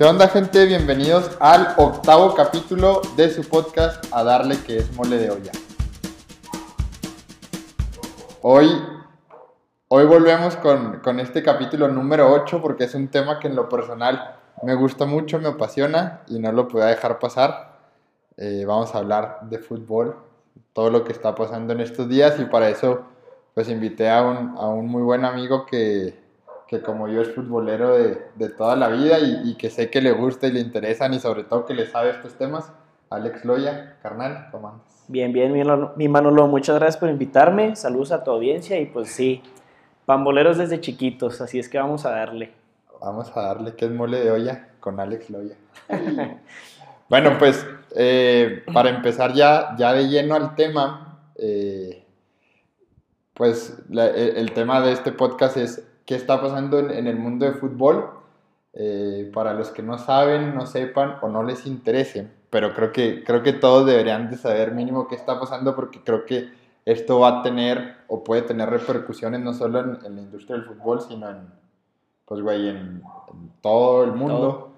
¿Qué onda gente? Bienvenidos al octavo capítulo de su podcast A Darle que es mole de olla. Hoy, hoy volvemos con, con este capítulo número 8 porque es un tema que en lo personal me gusta mucho, me apasiona y no lo puedo dejar pasar. Eh, vamos a hablar de fútbol, todo lo que está pasando en estos días y para eso pues invité a un, a un muy buen amigo que, que como yo es futbolero de, de toda la vida y, y, que sé que le gusta y le interesan y sobre todo que le sabe estos temas. Alex Loya, carnal, ¿cómo andas? Bien, bien, mi, Manolo, muchas gracias por invitarme, saludos a tu audiencia y pues sí, pamboleros desde chiquitos, así es que vamos a darle. Vamos a darle que es mole de olla con Alex Loya. bueno, pues eh, para empezar ya, ya de lleno al tema, eh, pues la, el, el tema de este podcast es qué está pasando en, en el mundo de fútbol. Eh, para los que no saben, no sepan o no les interese, pero creo que, creo que todos deberían de saber mínimo qué está pasando porque creo que esto va a tener o puede tener repercusiones no solo en, en la industria del fútbol, sino en, pues, güey, en, en todo el mundo.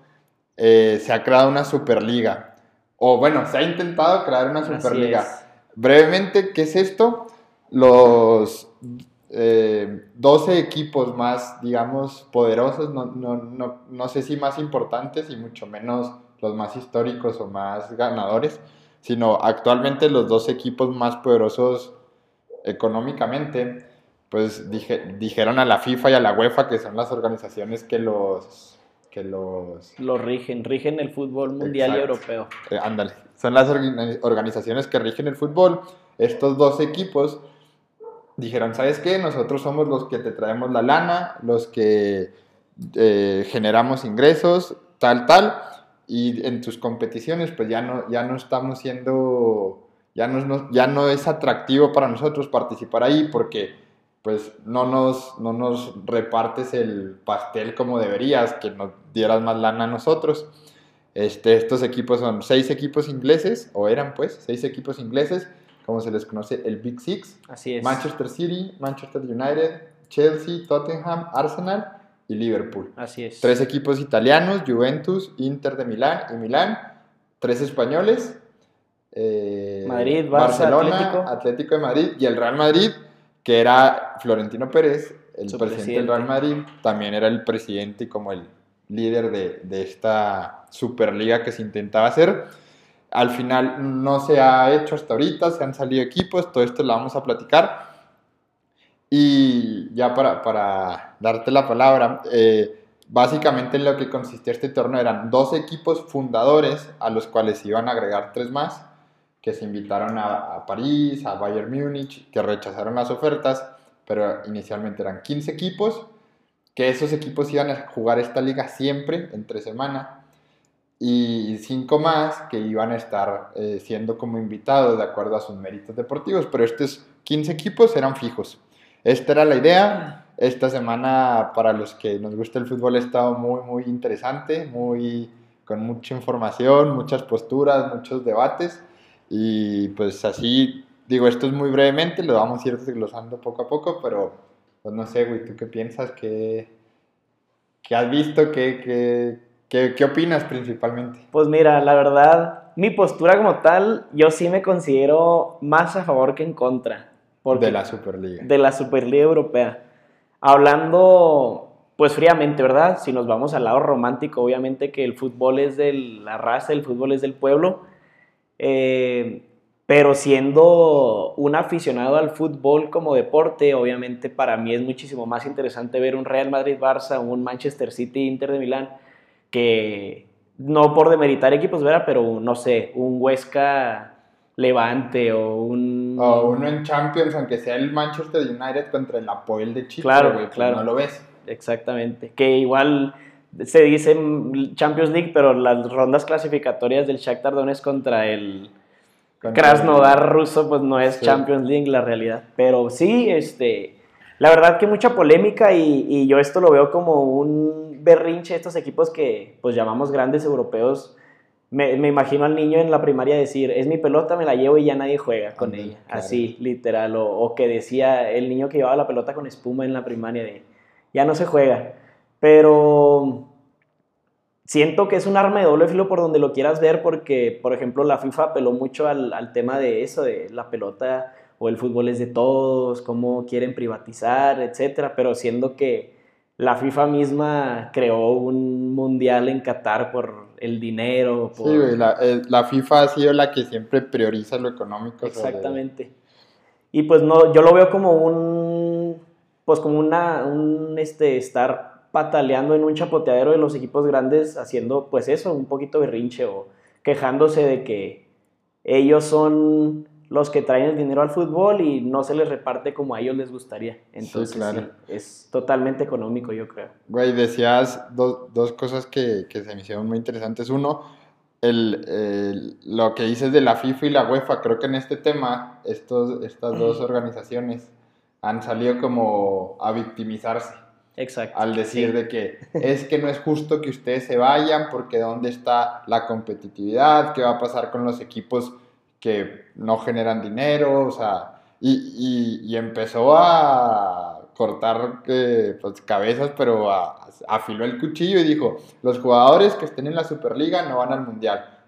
Eh, se ha creado una superliga. O bueno, se ha intentado crear una superliga. Brevemente, ¿qué es esto? Los eh, 12 equipos más, digamos, poderosos, no, no, no, no, sé si más importantes y mucho menos los más históricos o más ganadores, sino actualmente los dos equipos más poderosos económicamente, pues dije, dijeron a la FIFA y a la UEFA que son las organizaciones que los... Que los... los rigen, rigen el fútbol mundial Exacto. y europeo. Eh, ándale, son las organizaciones que rigen el fútbol. Estos dos equipos dijeron, ¿sabes qué? Nosotros somos los que te traemos la lana, los que eh, generamos ingresos, tal, tal, y en tus competiciones pues ya no, ya no estamos siendo, ya no, ya no es atractivo para nosotros participar ahí porque pues no nos, no nos repartes el pastel como deberías, que nos dieras más lana a nosotros. Este, estos equipos son seis equipos ingleses, o eran pues seis equipos ingleses, como se les conoce, el Big Six. Así es. Manchester City, Manchester United, Chelsea, Tottenham, Arsenal y Liverpool. Así es. Tres equipos italianos, Juventus, Inter de Milán y Milán. Tres españoles. Eh, Madrid, Barça, Barcelona, Atlético. Atlético. de Madrid y el Real Madrid, que era Florentino Pérez, el presidente, presidente, del Real Madrid, también era el presidente y como el líder de, de esta Superliga que se intentaba hacer. Al final no se ha hecho hasta ahorita, se han salido equipos, todo esto lo vamos a platicar. Y ya para, para darte la palabra, eh, básicamente en lo que consistía este torneo eran dos equipos fundadores a los cuales iban a agregar tres más, que se invitaron a, a París, a Bayern Múnich, que rechazaron las ofertas, pero inicialmente eran 15 equipos, que esos equipos iban a jugar esta liga siempre, entre semana, y cinco más que iban a estar eh, siendo como invitados de acuerdo a sus méritos deportivos, pero estos 15 equipos eran fijos. Esta era la idea. Esta semana, para los que nos gusta el fútbol, ha estado muy, muy interesante, muy, con mucha información, muchas posturas, muchos debates. Y pues así, digo, esto es muy brevemente, lo vamos a ir desglosando poco a poco, pero pues no sé, güey, ¿tú qué piensas? ¿Qué, qué has visto? ¿Qué, qué, ¿Qué, ¿Qué, opinas principalmente? Pues mira, la verdad, mi postura como tal, yo sí me considero más a favor que en contra. de la Superliga. De la Superliga Europea. Hablando, pues fríamente, ¿verdad? Si nos vamos al lado romántico, obviamente que el fútbol es de la raza, el fútbol es del pueblo. Eh, pero siendo un aficionado al fútbol como deporte, obviamente para mí es muchísimo más interesante ver un Real Madrid-Barça, un Manchester City-Inter de Milán que no por demeritar equipos, ¿verdad? Pero no sé, un Huesca Levante o un... O uno en Champions, aunque sea el Manchester United contra el Apoel de Chile, claro, güey, claro. no lo ves. Exactamente, que igual se dice Champions League, pero las rondas clasificatorias del Shakhtar Donetsk contra el contra Krasnodar el... ruso, pues no es sí. Champions League la realidad. Pero sí, este, la verdad que mucha polémica y, y yo esto lo veo como un berrinche estos equipos que pues llamamos grandes europeos. Me, me, imagino al niño en la primaria decir, es mi pelota, me la llevo y ya nadie juega con ella. Claro. Así, literal. O, o, que decía el niño que llevaba la pelota con espuma en la primaria de, ya no se juega. Pero siento que es un arma de doble filo por donde lo quieras ver, porque, por ejemplo, la FIFA apeló mucho al, al tema de eso, de la pelota o el fútbol es de todos, cómo quieren privatizar, etcétera, pero siendo que la FIFA misma creó un mundial en Qatar por el dinero. Sí, la, la, FIFA ha sido la que siempre prioriza lo económico. Exactamente. Y pues no, yo lo veo como un, pues como una, un, este, estar pataleando en un chapoteadero de los equipos grandes haciendo pues eso, un poquito berrinche o quejándose de que ellos son los que traen el dinero al fútbol y no se les reparte como a ellos les gustaría. Entonces, claro. es totalmente económico, yo creo. Güey, decías dos cosas que, que, se me hicieron muy interesantes. Uno, el, lo que dices de la FIFA y la UEFA. Creo que en este tema, estos, estas dos organizaciones han salido como a victimizarse. Exacto. Al decir de que es que no es justo que ustedes se vayan porque dónde está la competitividad, qué va a pasar con los equipos que no generan dinero, o sea, y, y, empezó a cortar eh, pues, cabezas, pero afiló el cuchillo y dijo, los jugadores que estén en la Superliga no van al Mundial.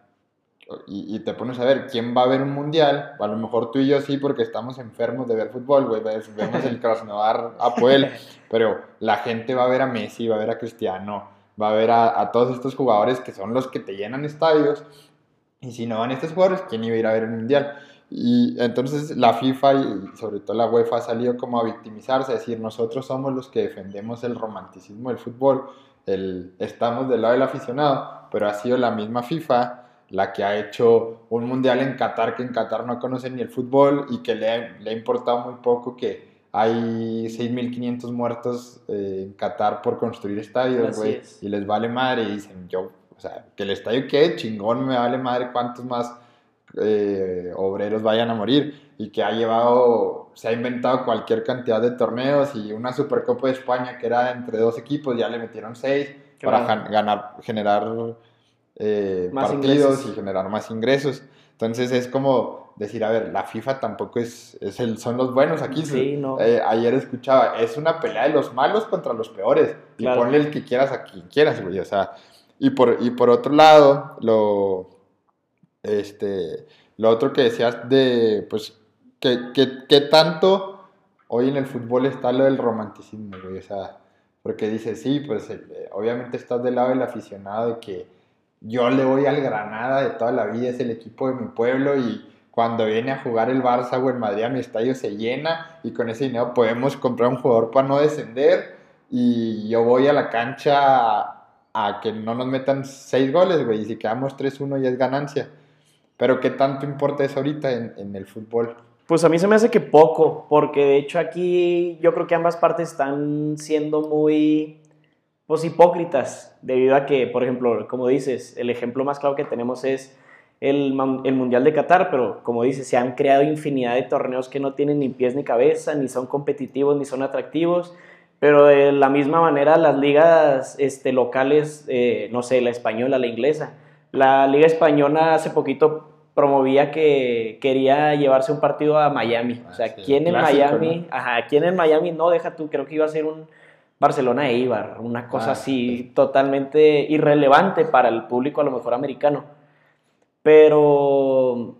Y, y, te pones a ver quién va a ver un mundial. A lo mejor tú y yo sí, porque estamos enfermos de ver fútbol, güey. Vemos el Krasnodar a Puel, pero la gente va a ver a Messi, va a ver a Cristiano, va a ver a, a, todos estos jugadores que son los que te llenan estadios y si no van estos jugadores, ¿quién iba a ir a ver el Mundial? Y entonces la FIFA y sobre todo la UEFA ha salido como a victimizarse, a decir, nosotros somos los que defendemos el romanticismo del fútbol, el, estamos del lado del aficionado, pero ha sido la misma FIFA la que ha hecho un mundial en Qatar, que en Qatar no conocen ni el fútbol y que le ha, le ha importado muy poco que hay 6.500 muertos eh, en Qatar por construir estadios, güey, y les vale madre y dicen, yo o sea, que el estadio quede chingón, me vale madre cuántos más eh, obreros vayan a morir. Y que ha llevado, se ha inventado cualquier cantidad de torneos y una Supercopa de España que era entre dos equipos, ya le metieron seis para ganar, generar eh, partidos y generar más ingresos. Entonces es como decir, a ver, la FIFA tampoco es, es el, son los buenos aquí. Sí, no. Eh, ayer escuchaba, es una pelea de los malos contra los peores. Y ponle el que quieras a quien quieras, güey. O sea, y por, y por otro lado, lo, este, lo otro que decías de, pues, que, tanto hoy en el fútbol está lo del romanticismo, o sea, porque dices, sí, pues eh, obviamente estás del lado del aficionado de que yo le voy al Granada de toda la vida, es el equipo de mi pueblo y cuando viene a jugar el Barça o el Madrid a mi estadio se llena y con ese dinero podemos comprar un jugador para no descender y yo voy a la cancha a que no nos metan seis goles, güey, y si quedamos 3-1 ya es ganancia. Pero ¿qué tanto importa eso ahorita en, el fútbol? Pues a mí se me hace que poco, porque de hecho aquí yo creo que ambas partes están siendo muy pues hipócritas, debido a que, por ejemplo, como dices, el ejemplo más claro que tenemos es el, el, Mundial de Qatar, pero como dices, se han creado infinidad de torneos que no tienen ni pies ni cabeza, ni son competitivos, ni son atractivos, pero de la misma manera las ligas este, locales, eh, no sé, la española, la inglesa. La liga española hace poquito promovía que quería llevarse un partido a Miami. o sea, ¿quién en Miami? Ajá, ¿quién en Miami? No, deja tú, creo que iba a ser un Barcelona e Ibar, una cosa ah, así totalmente irrelevante para el público a lo mejor americano. Pero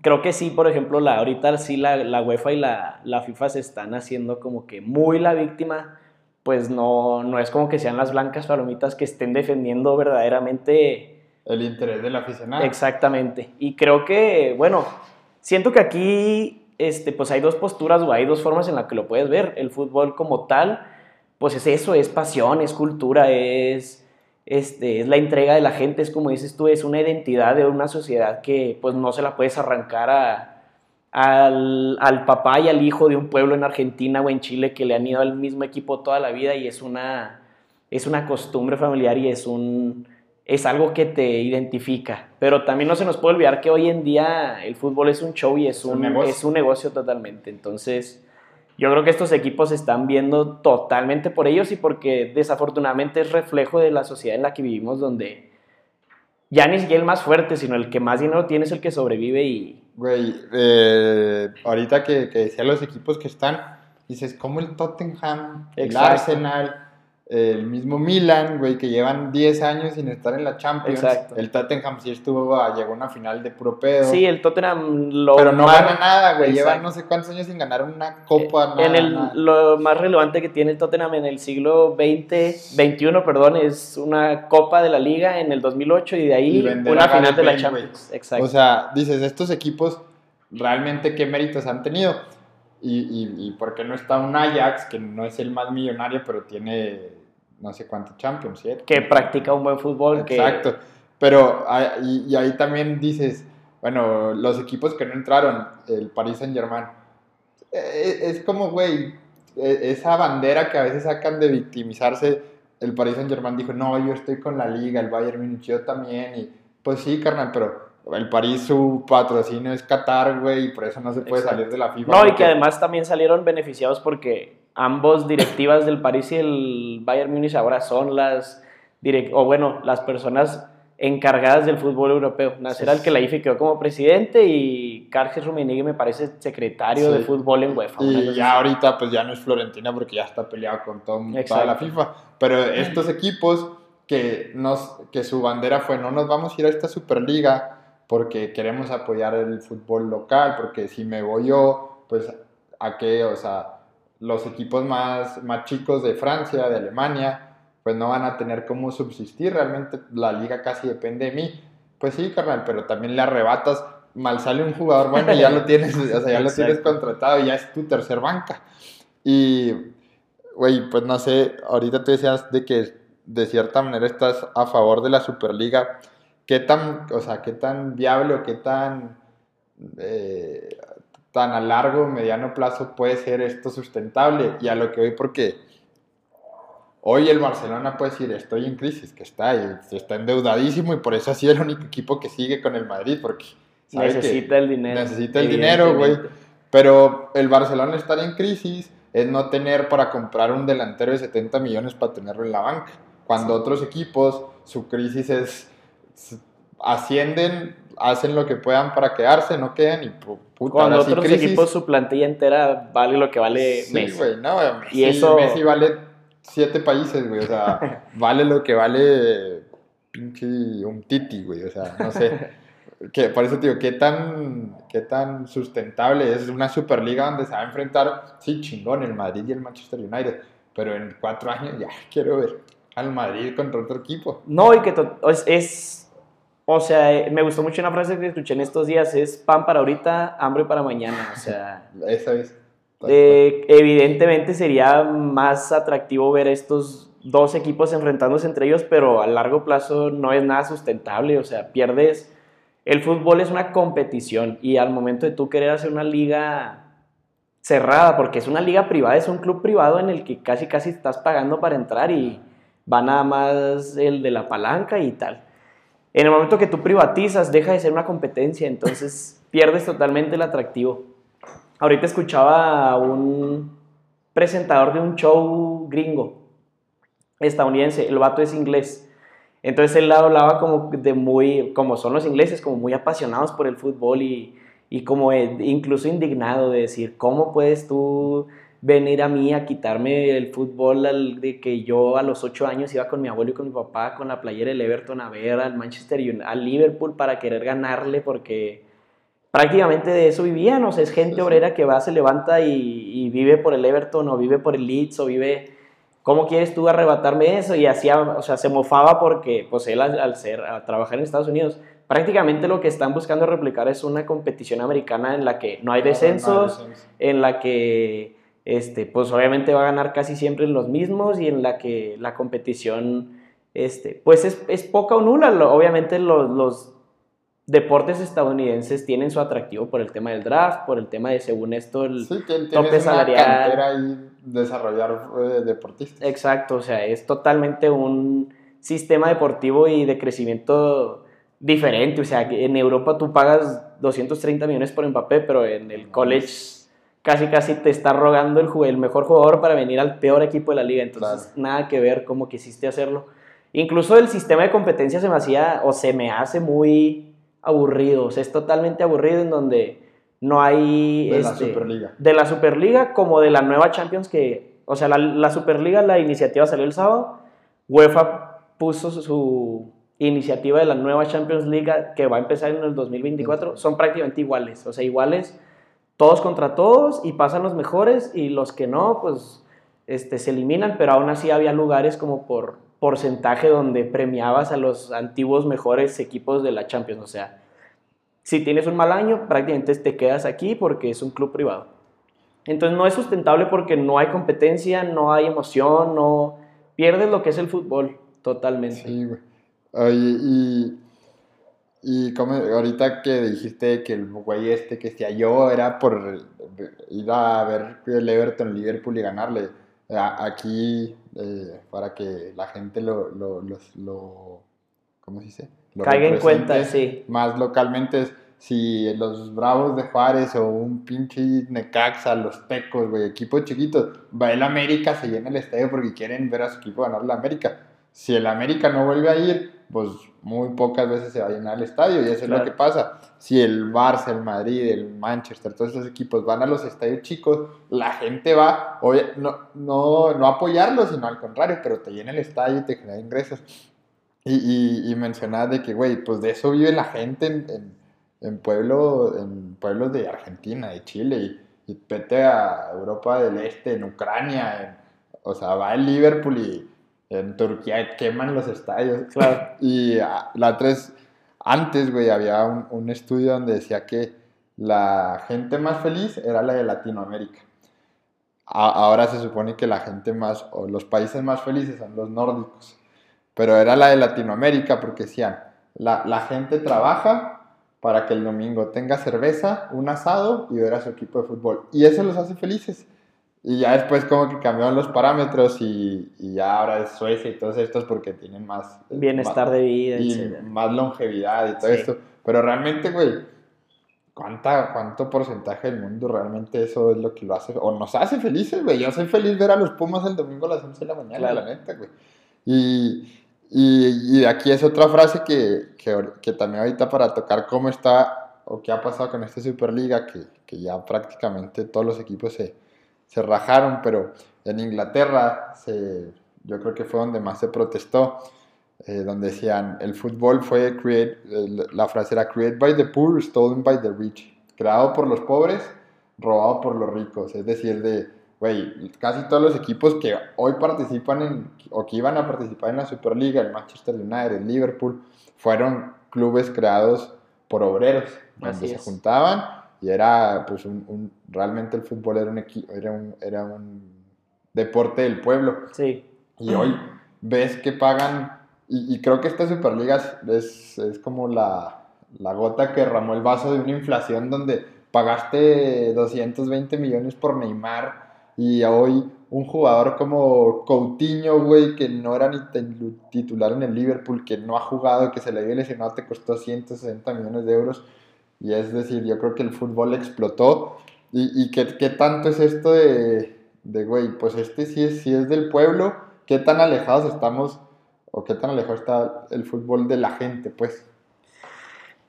creo que sí, por ejemplo, la, ahorita sí la, la UEFA y la, la, FIFA se están haciendo como que muy la víctima, pues no, no es como que sean las blancas palomitas que estén defendiendo verdaderamente... El interés del aficionado. Exactamente. Y creo que, bueno, siento que aquí este, pues hay dos posturas o hay dos formas en las que lo puedes ver. El fútbol como tal, pues es eso, es pasión, es cultura, es este, es la entrega de la gente, es como dices tú, es una identidad de una sociedad que pues no se la puedes arrancar a, al, al, papá y al hijo de un pueblo en Argentina o en Chile que le han ido al mismo equipo toda la vida y es una, es una costumbre familiar y es, un, es algo que te identifica. Pero también no se nos puede olvidar que hoy en día el fútbol es un show y es, un, es un negocio totalmente. Entonces yo creo que estos equipos están viendo totalmente por ellos y porque desafortunadamente es reflejo de la sociedad en la que vivimos donde ya ni siquiera el más fuerte, sino el que más dinero tiene es el que sobrevive y... Güey, eh, ahorita que, que decía los equipos que están, dices, como el Tottenham, el Arsenal, el mismo Milan, güey, que llevan 10 años sin estar en la Champions. Exacto. El Tottenham sí estuvo, a- llegó a una final de puro pedo. Sí, el Tottenham lo pero no gana nada, güey. Llevan no sé cuántos años sin ganar una copa, nada, en el, nada. lo más relevante que tiene el Tottenham en el siglo XX, 21, perdón, es una Copa de la Liga en el 2008 y de ahí Y una final de la. Champions. Exacto. O sea, dices, estos equipos realmente qué méritos han tenido. Y, y, y por qué no está un Ajax, que no es el más millonario, pero tiene no sé cuántos Champions, ¿cierto? que practica un buen fútbol. que- Exacto. Pero ah, y, y ahí también dices, bueno, los equipos que no entraron, el Paris Saint Germain, es como, güey, e- esa bandera que a veces sacan de victimizarse, el Paris Saint Germain dijo, no, yo estoy con la liga, el Bayern Múnich, yo también, y pues sí, carnal, pero el París su patrocinio es Qatar, güey, y por eso no se puede Exacto. salir de la FIFA. No, y que además también salieron beneficiados porque ambos directivas del París y el Bayern Múnich ahora son las direct o bueno, las personas encargadas del fútbol europeo. Nasser Sí. Al-Khelaifi quedó como presidente y Karl Rummenigge me parece secretario Sí. de fútbol en UEFA. Y ya ahorita pues ya no es Florentina porque ya está peleado con todo, toda la FIFA. Pero estos equipos que, nos, que su bandera fue no nos vamos a ir a esta Superliga porque queremos apoyar el fútbol local, porque si me voy yo, pues a qué, o sea, los equipos más, más chicos de Francia, de Alemania, pues no van a tener cómo subsistir, realmente la liga casi depende de mí. Pues sí, carnal, pero también le arrebatas, mal sale un jugador bueno y ya lo tienes, o sea, ya lo tienes contratado y ya es tu tercer banca. Y, güey, pues no sé, ahorita tú decías de que de cierta manera estás a favor de la Superliga. ¿Qué tan, o sea, qué tan viable o qué tan, eh, tan a largo o mediano plazo puede ser esto sustentable? Y a lo que voy, porque hoy el Barcelona puede decir, estoy en crisis, que está, y está endeudadísimo y por eso ha sido el único equipo que sigue con el Madrid, porque necesita el dinero. necesita el dinero, güey. pero el Barcelona estar en crisis es no tener para comprar un delantero de 70 millones para tenerlo en la banca. Cuando otros equipos, su crisis es ascienden, hacen lo que puedan para quedarse, no quedan y puta, Cuando sí otros crisis. equipos su plantilla entera vale lo que vale Sí, Messi. güey, no, Y eso- Messi vale siete países, güey, o sea, vale lo que vale pinche un titi, güey, o sea, no sé. Que, por eso te digo, ¿qué tan, ¿qué tan sustentable es una Superliga donde se va a enfrentar, sí, chingón, el Madrid y el Manchester United, pero en cuatro años ya quiero ver al Madrid contra otro equipo. No, y que to- es, es- o sea, me gustó mucho una frase que escuché en estos días, es pan para ahorita, hambre para mañana, o sea, Esa es. eh, evidentemente sería más atractivo ver estos dos equipos enfrentándose entre ellos, pero a largo plazo no es nada sustentable, o sea, pierdes, el fútbol es una competición y al momento de tú querer hacer una liga cerrada, porque es una liga privada, es un club privado en el que casi casi estás pagando para entrar y va nada más el de la palanca y tal. En el momento que tú privatizas, deja de ser una competencia, entonces pierdes totalmente el atractivo. Ahorita escuchaba a un presentador de un show gringo, estadounidense, el vato es inglés. Entonces él hablaba como de muy, como son los ingleses, como muy apasionados por el fútbol y, y como eh, incluso indignado de decir, ¿cómo puedes tú venir a mí a quitarme el fútbol al- de que yo a los ocho años iba con mi abuelo y con mi papá con la playera del Everton a ver al Manchester United, al Liverpool para querer ganarle porque prácticamente de eso vivían, o sea, es gente Sí, sí. obrera que va, se levanta y, y vive por el Everton o vive por el Leeds o vive... ¿Cómo quieres tú arrebatarme eso? Y hacía, o sea, se mofaba porque, pues él al, al ser, a trabajar en Estados Unidos, prácticamente lo que están buscando replicar es una competición americana en la que no hay descensos, en la que este, pues obviamente va a ganar casi siempre los mismos y en la que la competición este, pues es, es poca o nula. Obviamente los, los deportes estadounidenses tienen su atractivo por el tema del draft, por el tema de, según esto, el... Sí, tien- tope una salarial. cantera ahí desarrollar eh, deportistas. Exacto, o sea, es totalmente un sistema deportivo y de crecimiento diferente. O sea, que en Europa tú pagas 230 millones por Mbappé, pero en el college casi casi te está rogando el, mejor jugador para venir al peor equipo de la liga. Entonces, nada que ver cómo quisiste hacerlo. Incluso el sistema de competencia se me hacía o se me hace muy aburrido. O sea, es totalmente aburrido en donde no hay... De la este, Superliga. de la Superliga como de la nueva Champions que o sea, la, la Superliga, la iniciativa salió el sábado, UEFA puso su iniciativa de la nueva Champions League que va a empezar en el 2024, son prácticamente iguales, o sea, iguales todos contra todos y pasan los mejores y los que no, pues este, se eliminan, pero aún así había lugares como por porcentaje donde premiabas a los antiguos mejores equipos de la Champions, o sea, si tienes un mal año, prácticamente te quedas aquí porque es un club privado. Entonces no es sustentable porque no hay competencia, no hay emoción, no pierdes lo que es el fútbol totalmente. Sí, güey. Y, y como ahorita que dijiste que el güey este que se halló era por ir a ver el Everton, Liverpool y ganarle. Aquí, eh, para que la gente lo, lo, lo ¿cómo se dice? Lo Caiga en cuenta, sí. Más localmente si los Bravos de Juárez o un pinche Necaxa, los Tecos, güey, equipos chiquitos, va el América, se llena el estadio porque quieren ver a su equipo ganar la América. Si el América no vuelve a ir, pues muy pocas veces se va a llenar el estadio y eso es lo que pasa. Si el Barça, el Madrid, el Manchester, todos esos equipos van a los estadios chicos, la gente va, no, no, no apoyarlos, sino al contrario, pero te llena el estadio y te genera ingresos. Y, y, y de que, güey, pues de eso vive la gente en en, pueblo, en pueblos de Argentina, de Chile, y, y vete a Europa del Este, en Ucrania, o sea, va el Liverpool y en Turquía queman los estadios. Claro. Y ah, la tres, antes, güey, había un, un, estudio donde decía que la gente más feliz era la de Latinoamérica. ahora se supone que la gente más, o los países más felices son los nórdicos. Pero era la de Latinoamérica porque decían, la, la gente trabaja para que el domingo tenga cerveza, un asado y ver a su equipo de fútbol. Y eso los hace felices. Y ya después como que cambiaron los parámetros y, y ya ahora es Suecia y todos estos porque tienen más... Bienestar de vida, y más longevidad y todo esto. Pero realmente, güey, ¿cuánta, ¿cuánto porcentaje del mundo realmente eso es lo que lo hace? O nos hace felices, güey. Yo soy feliz ver a los Pumas el domingo a las 11 de la mañana, la neta, güey. Y, y, y aquí es otra frase que, que, que, también ahorita para tocar cómo está o qué ha pasado con esta Superliga, que, que ya prácticamente todos los equipos se, se rajaron, pero en Inglaterra se, yo creo que fue donde más se protestó, eh, donde decían, el fútbol fue, create, la frase era, created by the poor, stolen by the rich, creado por los pobres, robado por los ricos, es decir, de güey, casi todos los equipos que hoy participan en, o que iban a participar en la Superliga, el Manchester United, el Liverpool, fueron clubes creados por obreros, donde se juntaban y era, pues, un, realmente el fútbol era un, era un, era un deporte del pueblo. Sí. Y hoy ves que pagan, y, creo que esta Superliga es, es como la, la gota que derramó el vaso de una inflación donde pagaste 220 millones por Neymar y hoy un jugador como Coutinho, güey, que no era ni titular en el Liverpool, que no ha jugado, que se le había lesionado, te costó 160 millones de euros. Y es decir, yo creo que el fútbol explotó. ¿Y, y qué, qué, tanto es esto de, de, güey, pues este sí es, sí es del pueblo? ¿Qué tan alejados estamos o qué tan alejado está el fútbol de la gente, pues?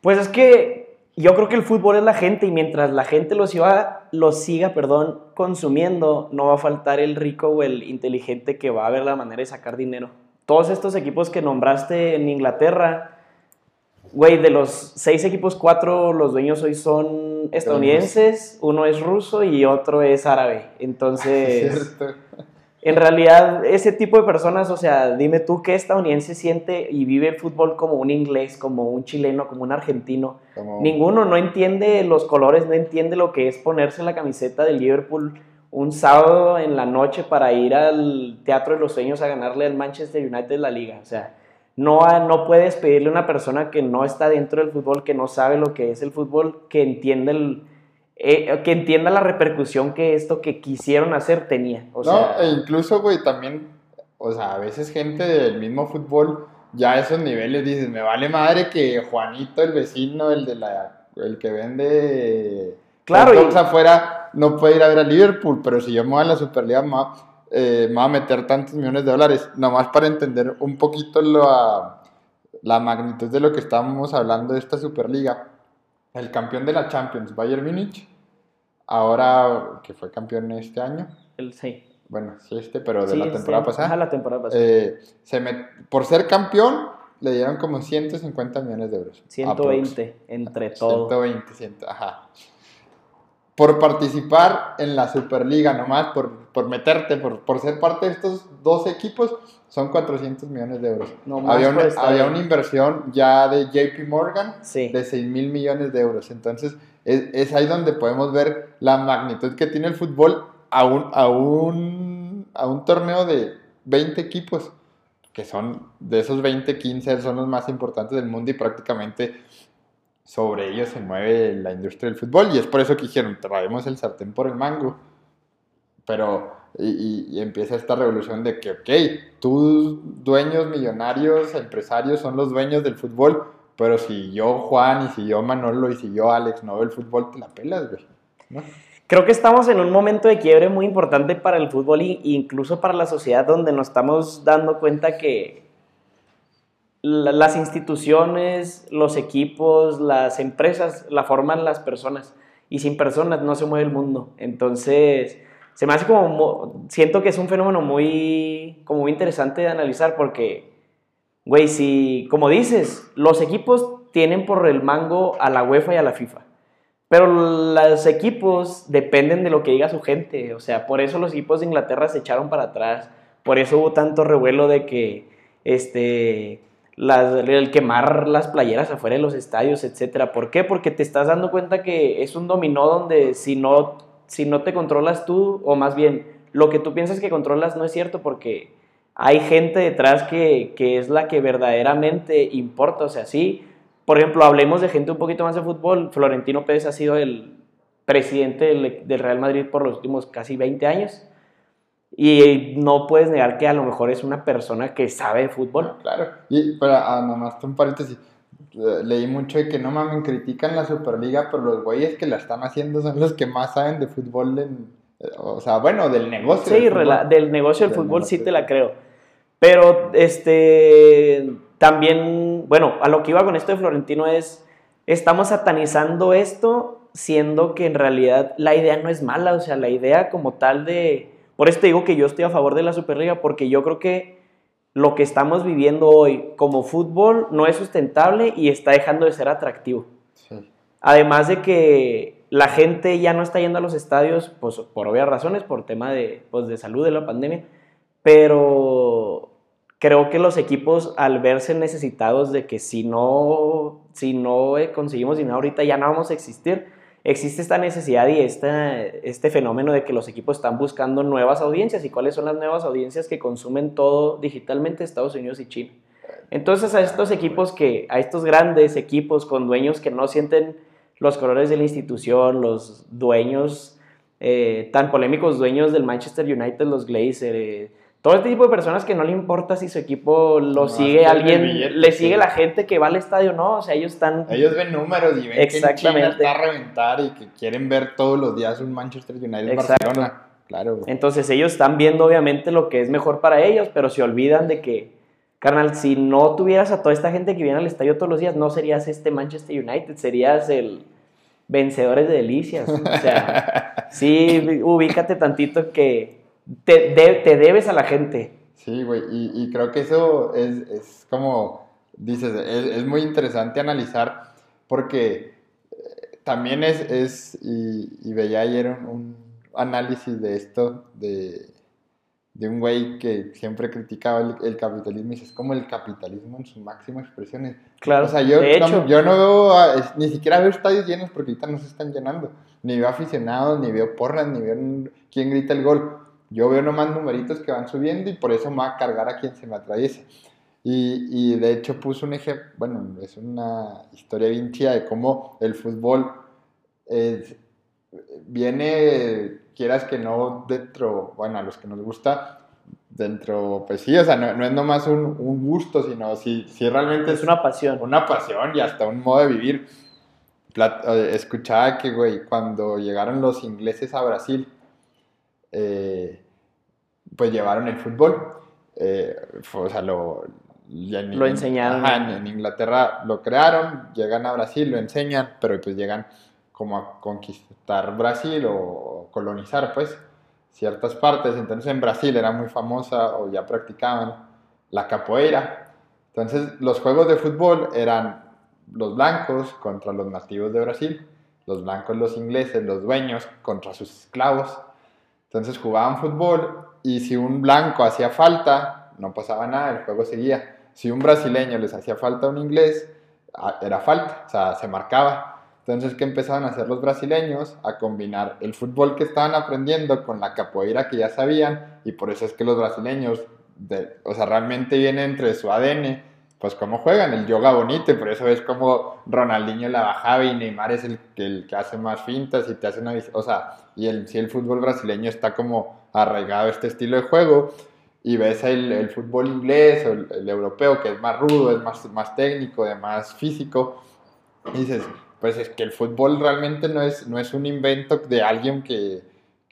Pues es que yo creo que el fútbol es la gente y mientras la gente lo siga, lo siga perdón, consumiendo, no va a faltar el rico o el inteligente que va a ver la manera de sacar dinero. Todos estos equipos que nombraste en Inglaterra, güey, de los seis equipos, cuatro los dueños hoy son estadounidenses, uno es ruso y otro es árabe. Entonces, en realidad, ese tipo de personas, o sea, dime tú qué estadounidense siente y vive el fútbol como un inglés, como un chileno, como un argentino. Ninguno no entiende los colores, no entiende lo que es ponerse la camiseta del Liverpool un sábado en la noche para ir al Teatro de los Sueños a ganarle al Manchester United la liga. O sea, no, no puedes pedirle a una persona que no está dentro del fútbol, que no sabe lo que es el fútbol, que entiende el eh, que entienda la repercusión que esto que quisieron hacer tenía. O no, e incluso, güey, también, o sea, a veces gente del mismo fútbol, ya a esos niveles dices, me vale madre que Juanito, el vecino, el de la, el que vende claro, y... afuera, no puede ir a ver a Liverpool, pero si yo me voy a la Superliga, eh, me voy a meter tantos millones de dólares, nomás para entender un poquito la, la magnitud de lo que estábamos hablando de esta Superliga el campeón de la Champions, Bayern Múnich, ahora que fue campeón este año, el, sí. bueno, sí este, pero de la temporada pasada. Ajá, la temporada pasada. Eh, se por ser campeón, le dieron como 150 millones de euros. 120 entre todos. 120, 100, ajá. Por participar en la Superliga, nomás, por, por meterte, por, por ser parte de estos dos equipos, son 400 millones de euros. había, una, había una inversión ya de JP Morgan de 6 mil millones de euros. Entonces, es, es, ahí donde podemos ver la magnitud que tiene el fútbol a un, a un, a un torneo de 20 equipos que son de esos 20, 15 son los más importantes del mundo y prácticamente sobre ellos se mueve la industria del fútbol y es por eso que dijeron, traemos el sartén por el mango. Pero, y, empieza esta revolución de que, ok, tus dueños millonarios, empresarios son los dueños del fútbol, pero si yo Juan y si yo Manolo y si yo Alex no veo el fútbol, te la pelas, güey. ¿no? Creo que estamos en un momento de quiebre muy importante para el fútbol e incluso para la sociedad donde nos estamos dando cuenta que las instituciones, los equipos, las empresas la forman las personas y sin personas no se mueve el mundo. Entonces, se me hace como, siento que es un fenómeno muy, como muy interesante de analizar porque, güey, si, como dices, los equipos tienen por el mango a la UEFA y a la FIFA. Pero los equipos dependen de lo que diga su gente. O sea, por eso los equipos de Inglaterra se echaron para atrás. Por eso hubo tanto revuelo de que este, el quemar las playeras afuera de los estadios, etc. ¿Por qué? Porque te estás dando cuenta que es un dominó donde si no, si no te controlas tú, o más bien, lo que tú piensas que controlas no es cierto porque hay gente detrás que, que es la que verdaderamente importa. O sea, sí por ejemplo, hablemos de gente un poquito más de fútbol. Florentino Pérez ha sido el presidente del, Real Madrid por los últimos casi 20 años. Y no puedes negar que a lo mejor es una persona que sabe de fútbol. Claro. Y para, ah, nomás un paréntesis. Eh, leí mucho de que no mames, critican la Superliga, pero los güeyes que la están haciendo son los que más saben de fútbol. Eh, o sea, bueno, del negocio. Sí, del, del negocio del, fútbol sí te la creo. Pero, este también, bueno, a lo que iba con esto de Florentino es, estamos satanizando esto siendo que en realidad la idea no es mala, o sea, la idea como tal de... Por eso te digo que yo estoy a favor de la Superliga, porque yo creo que lo que estamos viviendo hoy como fútbol no es sustentable y está dejando de ser atractivo. Además de que la gente ya no está yendo a los estadios, pues por obvias razones, por tema de, pues, de salud de la pandemia, pero creo que los equipos al verse necesitados de que si no, si no eh, conseguimos dinero ahorita ya no vamos a existir, existe esta necesidad y este, este fenómeno de que los equipos están buscando nuevas audiencias. ¿Y cuáles son las nuevas audiencias que consumen todo digitalmente? Estados Unidos y China. Entonces a estos equipos que, a estos grandes equipos con dueños que no sienten los colores de la institución, los dueños eh, tan polémicos, dueños del Manchester United, los Glazer, eh, todo este tipo de personas que no le importa si su equipo lo sigue alguien, le sigue la gente que va al estadio, no, o sea, ellos están... Ellos ven números y ven Exactamente. que está a reventar y que quieren ver todos los días un Manchester United Barcelona. Claro. Entonces ellos están viendo obviamente lo que es mejor para ellos, pero se olvidan de que, carnal, si no tuvieras a toda esta gente que viene al estadio todos los días, no serías este Manchester United, serías el vencedores de delicias. O sea, sí, ubícate tantito que te, te debes a la gente. Sí, güey, y, y, creo que eso es, es como, dices, es, es, muy interesante analizar porque eh, también es, es y, y, veía ayer un, análisis de esto, de, de un güey que siempre criticaba el, el, capitalismo y dice, es como el capitalismo en su máxima expresión. Claro, o sea, yo, no, yo no veo, ni siquiera veo estadios llenos porque ahorita no se están llenando. Ni veo aficionados, ni veo porras, ni veo quién grita el gol yo veo nomás numeritos que van subiendo y por eso me va a cargar a quien se me atraviesa. Y, y de hecho puse un ejemplo, bueno, es una historia bien chida de cómo el fútbol viene, quieras que no, dentro, bueno, a los que nos gusta, dentro, pues sí, o sea, no, no es nomás un, un, gusto, sino si, si realmente es, una pasión. Una pasión y hasta un modo de vivir. Eh, escuchaba que, güey, cuando llegaron los ingleses a Brasil, eh, pues llevaron el fútbol. Eh, o sea, lo, lo enseñaron. en Inglaterra lo crearon, llegan a Brasil, lo enseñan, pero pues llegan como a conquistar Brasil o colonizar, pues, ciertas partes. Entonces en Brasil era muy famosa o ya practicaban la capoeira. Entonces los juegos de fútbol eran los blancos contra los nativos de Brasil, los blancos los ingleses, los dueños contra sus esclavos. Entonces jugaban fútbol y si un blanco hacía falta, no pasaba nada, el juego seguía. Si un brasileño les hacía falta un inglés, ah, era falta, o sea, se marcaba. Entonces, ¿qué empezaron a hacer los brasileños? A combinar el fútbol que estaban aprendiendo con la capoeira que ya sabían, y por eso es que los brasileños, o sea, realmente viene entre su ADN, pues cómo juegan, el yoga bonito, y por eso es como Ronaldinho la bajaba y Neymar es el, el que hace más fintas y te hace una... O sea, y el, si el fútbol brasileño está como arraigado este estilo de juego, y ves el, el fútbol inglés o el, el, europeo, que es más rudo, es más, más técnico, de más físico, y dices, pues es que el fútbol realmente no es, no es un invento de alguien que,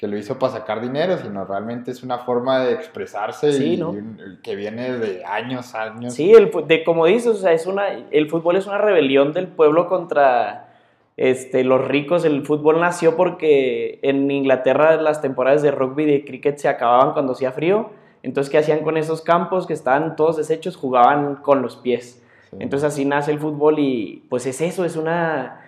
que lo hizo para sacar dinero, sino realmente es una forma de expresarse y, que viene de años, años. Sí, el, de, como dices, o sea, es una, el fútbol es una rebelión del pueblo contra este, los ricos. El fútbol nació porque en Inglaterra las temporadas de rugby y de cricket se acababan cuando hacía frío. Entonces, ¿qué hacían con esos campos que estaban todos deshechos? Jugaban con los pies. Entonces así nace el fútbol y pues es eso, es una...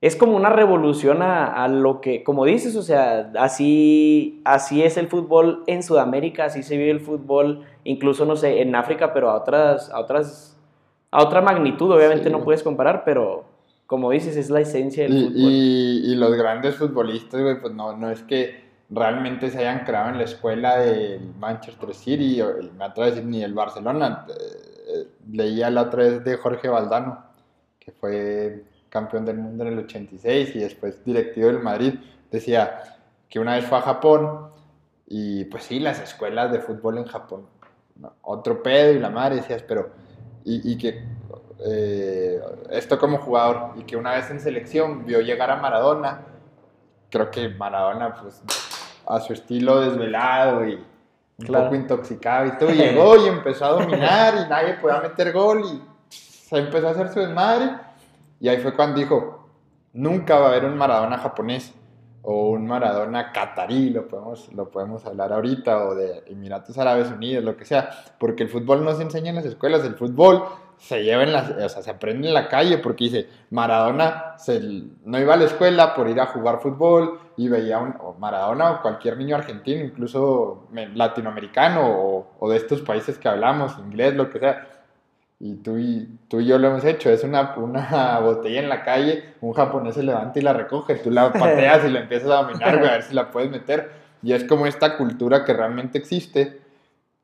Es como una revolución a, lo que, como dices, o sea, así, así es el fútbol en Sudamérica, así se vive el fútbol, incluso, no sé, en África, pero a otras, a otras, a otra magnitud, obviamente no puedes comparar, pero como dices, es la esencia del fútbol. Y, los grandes futbolistas, güey, pues no, no es que realmente se hayan creado en la escuela del Manchester City, o, me atrevo a decir, ni el Barcelona. Eh, leía la otra vez de Jorge Valdano, que fue campeón del mundo en el 86 y después directivo del Madrid, decía que una vez fue a Japón y pues sí, las escuelas de fútbol en Japón, otro pedo y la madre, decías, pero, y, que eh, esto como jugador, y que una vez en selección vio llegar a Maradona, creo que Maradona pues a su estilo desvelado y un poco intoxicado y todo, y llegó y empezó a dominar y nadie podía meter gol y se empezó a hacer su desmadre. Y ahí fue cuando dijo, nunca va a haber un Maradona japonés o un Maradona catarí, lo podemos, lo podemos hablar ahorita, o de Emiratos Árabes Unidos, lo que sea, porque el fútbol no se enseña en las escuelas, el fútbol se lleva en las, o sea, se aprende en la calle, porque dice, Maradona se, no iba a la escuela por ir a jugar fútbol y veía un, o Maradona o cualquier niño argentino, incluso latinoamericano o, o de estos países que hablamos, inglés, lo que sea, y tú y, tú y yo lo hemos hecho, es una, una botella en la calle, un japonés se levanta y la recoge, tú la pateas y la empiezas a dominar, a ver si la puedes meter. Y es como esta cultura que realmente existe,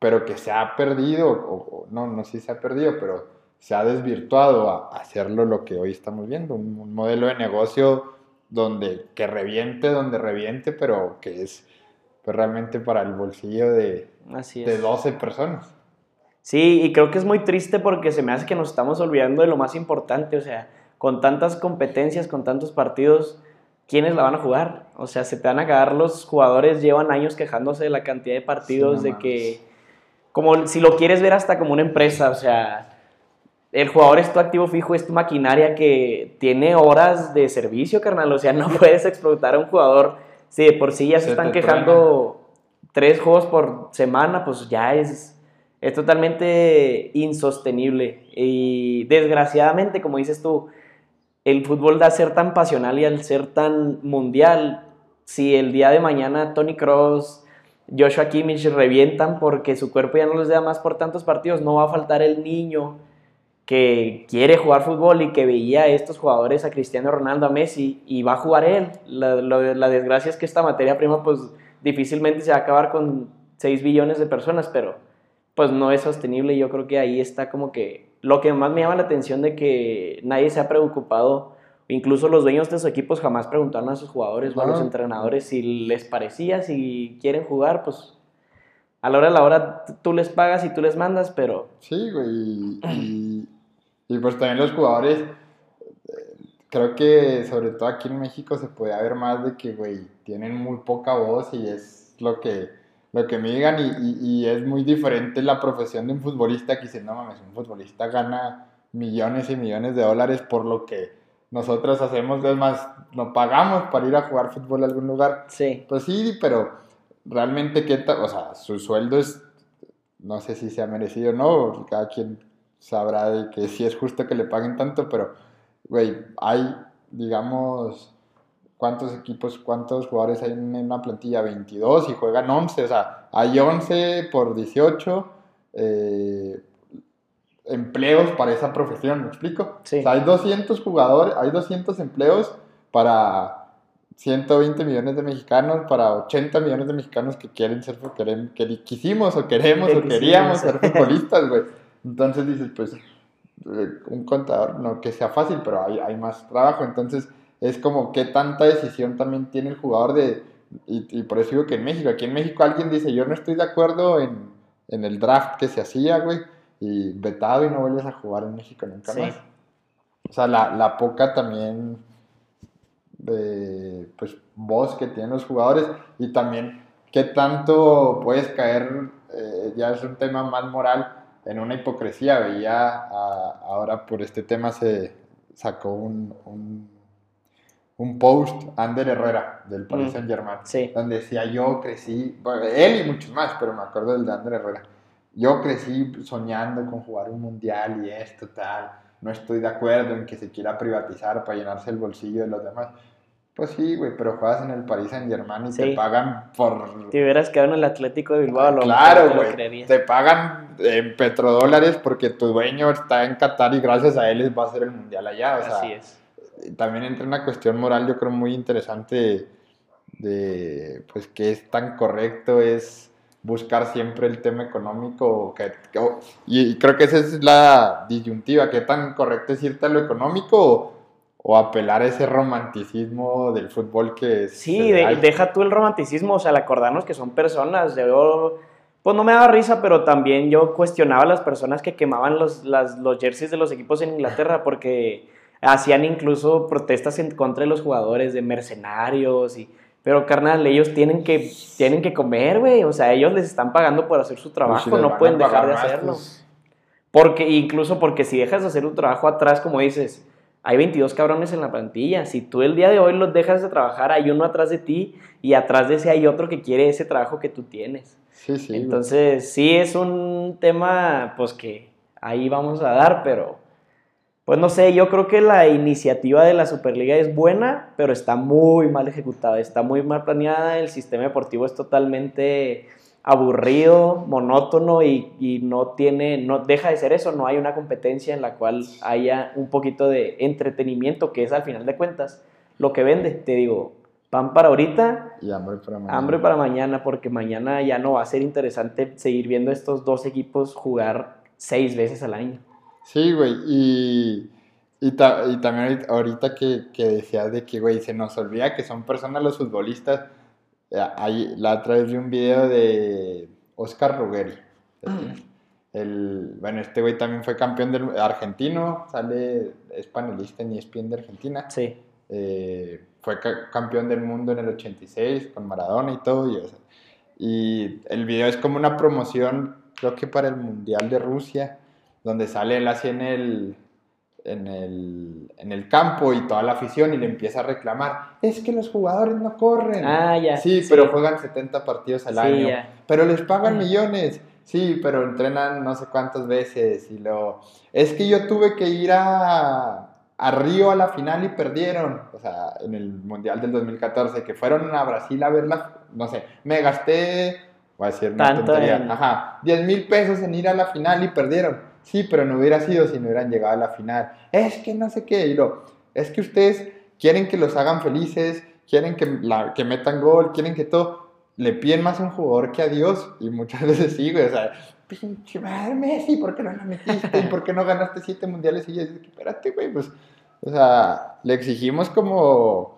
pero que se ha perdido, o, no, no sé si se ha perdido, pero se ha desvirtuado a, hacerlo lo que hoy estamos viendo, un, modelo de negocio donde que reviente, donde reviente, pero que es pues, realmente para el bolsillo de, de 12 personas. Sí, y creo que es muy triste porque se me hace que nos estamos olvidando de lo más importante, o sea, con tantas competencias, con tantos partidos, ¿quiénes la van a jugar? O sea, se te van a acabar los jugadores, llevan años quejándose de la cantidad de partidos, de que, como si lo quieres ver hasta como una empresa, o sea, el jugador es tu activo fijo, es tu maquinaria que tiene horas de servicio, carnal, o sea, no puedes explotar a un jugador, si de por sí ya se, están quejando tres juegos por semana, pues ya es es totalmente insostenible. Y desgraciadamente, como dices tú, el fútbol da ser tan pasional y al ser tan mundial, si el día de mañana Tony Cross, Joshua Kimmich revientan porque su cuerpo ya no les da más por tantos partidos, no va a faltar el niño que quiere jugar fútbol y que veía a estos jugadores, a Cristiano Ronaldo, a Messi, y va a jugar él. La, desgracia es que esta materia prima, pues difícilmente se va a acabar con 6 billones de personas, pero pues no es sostenible. Yo creo que ahí está como que lo que más me llama la atención de que nadie se ha preocupado, incluso los dueños de sus equipos jamás preguntaron a sus jugadores o a los entrenadores si les parecía, si quieren jugar, pues a la hora de la hora tú les pagas y tú les mandas, pero... Sí, güey, y, y pues también los jugadores, creo que sobre todo aquí en México se puede ver más de que, güey, tienen muy poca voz y es lo que lo que me digan y, y, es muy diferente la profesión de un futbolista que dice, no mames, un futbolista gana millones y millones de dólares por lo que nosotros hacemos, es más, nos pagamos para ir a jugar fútbol a algún lugar. Sí. Pues sí, pero realmente, ¿qué? O sea, su sueldo es, no sé si se ha merecido o no, cada quien sabrá de que sí es justo que le paguen tanto, pero, güey, hay, digamos, ¿cuántos equipos, cuántos jugadores hay en una plantilla? 22 y juegan 11, o sea, hay 11 por 18 eh, empleos para esa profesión, ¿me explico? Sí. O sea, hay 200 jugadores, hay 200 empleos para 120 millones de mexicanos, para 80 millones de mexicanos que quieren ser, que, que quisimos o queremos Que o queríamos ser futbolistas, güey. Entonces dices, pues, eh, un contador, no que sea fácil, pero hay, hay más trabajo. Entonces, es como qué tanta decisión también tiene el jugador de. Y, y por eso digo que en México, aquí en México alguien dice, yo no estoy de acuerdo en, en el draft que se hacía, güey, y vetado y no vuelves a jugar en México nunca Sí. más. O sea, la, la poca también de pues voz que tienen los jugadores y también qué tanto puedes caer, eh, ya es un tema más moral, en una hipocresía. Veía a- ahora por este tema se sacó un, un, un post, Ander Herrera, del Paris Mm. Saint Germain, Sí. donde decía yo crecí, bueno, él y muchos más, pero me acuerdo del de Ander Herrera. Yo crecí soñando con jugar un mundial y esto, tal. No estoy de acuerdo en que se quiera privatizar para llenarse el bolsillo de los demás. Pues sí, güey, pero juegas en el Paris Saint Germain y Sí. te pagan por. Si hubieras quedado en el Atlético de Bilbao, lo Claro, te güey. Te pagan en petrodólares porque tu dueño está en Qatar y gracias a él va a ser el mundial allá. O sea, Así es. También entra una cuestión moral, yo creo, muy interesante de, pues, que es tan correcto es buscar siempre el tema económico, que, que- y, creo que esa es la disyuntiva, qué tan correcto es irte a lo económico o, o apelar a ese romanticismo del fútbol que Sí, de- deja tú el romanticismo, o sea, al acordarnos que son personas. Yo, pues no me daba risa, pero también yo cuestionaba a las personas que quemaban los, las- los jerseys de los equipos en Inglaterra porque hacían incluso protestas en contra de los jugadores, de mercenarios y... Pero carnal, ellos tienen que, tienen que comer, güey. O sea, ellos les están pagando por hacer su si trabajo, no pueden dejar de más, hacerlo. pues, Porque, incluso porque si dejas de hacer un trabajo atrás, como dices, hay 22 cabrones en la plantilla. Si tú el día de hoy los dejas de trabajar, hay uno atrás de ti y atrás de ese hay otro que quiere ese trabajo que tú tienes. sí, sí. Entonces, sí es un tema, pues que ahí vamos a dar, pero pues no sé, yo creo que la iniciativa de la Superliga es buena, pero está muy mal ejecutada, está muy mal planeada, el sistema deportivo es totalmente aburrido, monótono y, y no tiene, no deja de ser eso, no hay una competencia en la cual haya un poquito de entretenimiento, que es al final de cuentas lo que vende, te digo, pan para ahorita, Y hambre para mañana. Hambre para mañana, porque mañana ya no va a ser interesante seguir viendo estos dos equipos jugar seis veces al año. Sí, güey, y, y, ta- y también ahorita- que, que decías de que, güey, se nos olvida que son personas los futbolistas. eh, Ahí, la otra vez vi un video de Oscar Ruggeri. El, bueno, este güey también fue campeón del argentino, sale, es panelista en ESPN de Argentina. Sí, Eh, fue ca- campeón del mundo en el 86 con Maradona y todo. Y, o sea, y el video es como una promoción, creo que para el Mundial de Rusia, donde sale él así en el, en el, en el campo y toda la afición y le empieza a reclamar, es que los jugadores no corren. Ah, ya, Sí, sí. pero juegan 70 partidos al Sí, año. ya. Pero les pagan millones. Sí, pero entrenan no sé cuántas veces y lo... Es que yo tuve que ir a, a Río a la final y perdieron. O sea, en el Mundial del 2014, que fueron a Brasil a verla, no sé, me gasté, voy a decir una Tanto tontería, en- ajá, 10 mil pesos en ir a la final y perdieron. Sí, pero no hubiera sido si no hubieran llegado a la final. Es que no sé qué, y lo, es que ustedes quieren que los hagan felices, quieren que, la- que metan gol, quieren que todo le piden más a un jugador que a Dios. Y muchas veces sí, güey. O sea, pinche madre Messi, ¿por qué no la metiste? ¿Y por qué no ganaste siete mundiales? Y yo, espérate, güey, pues. O sea, le exigimos como.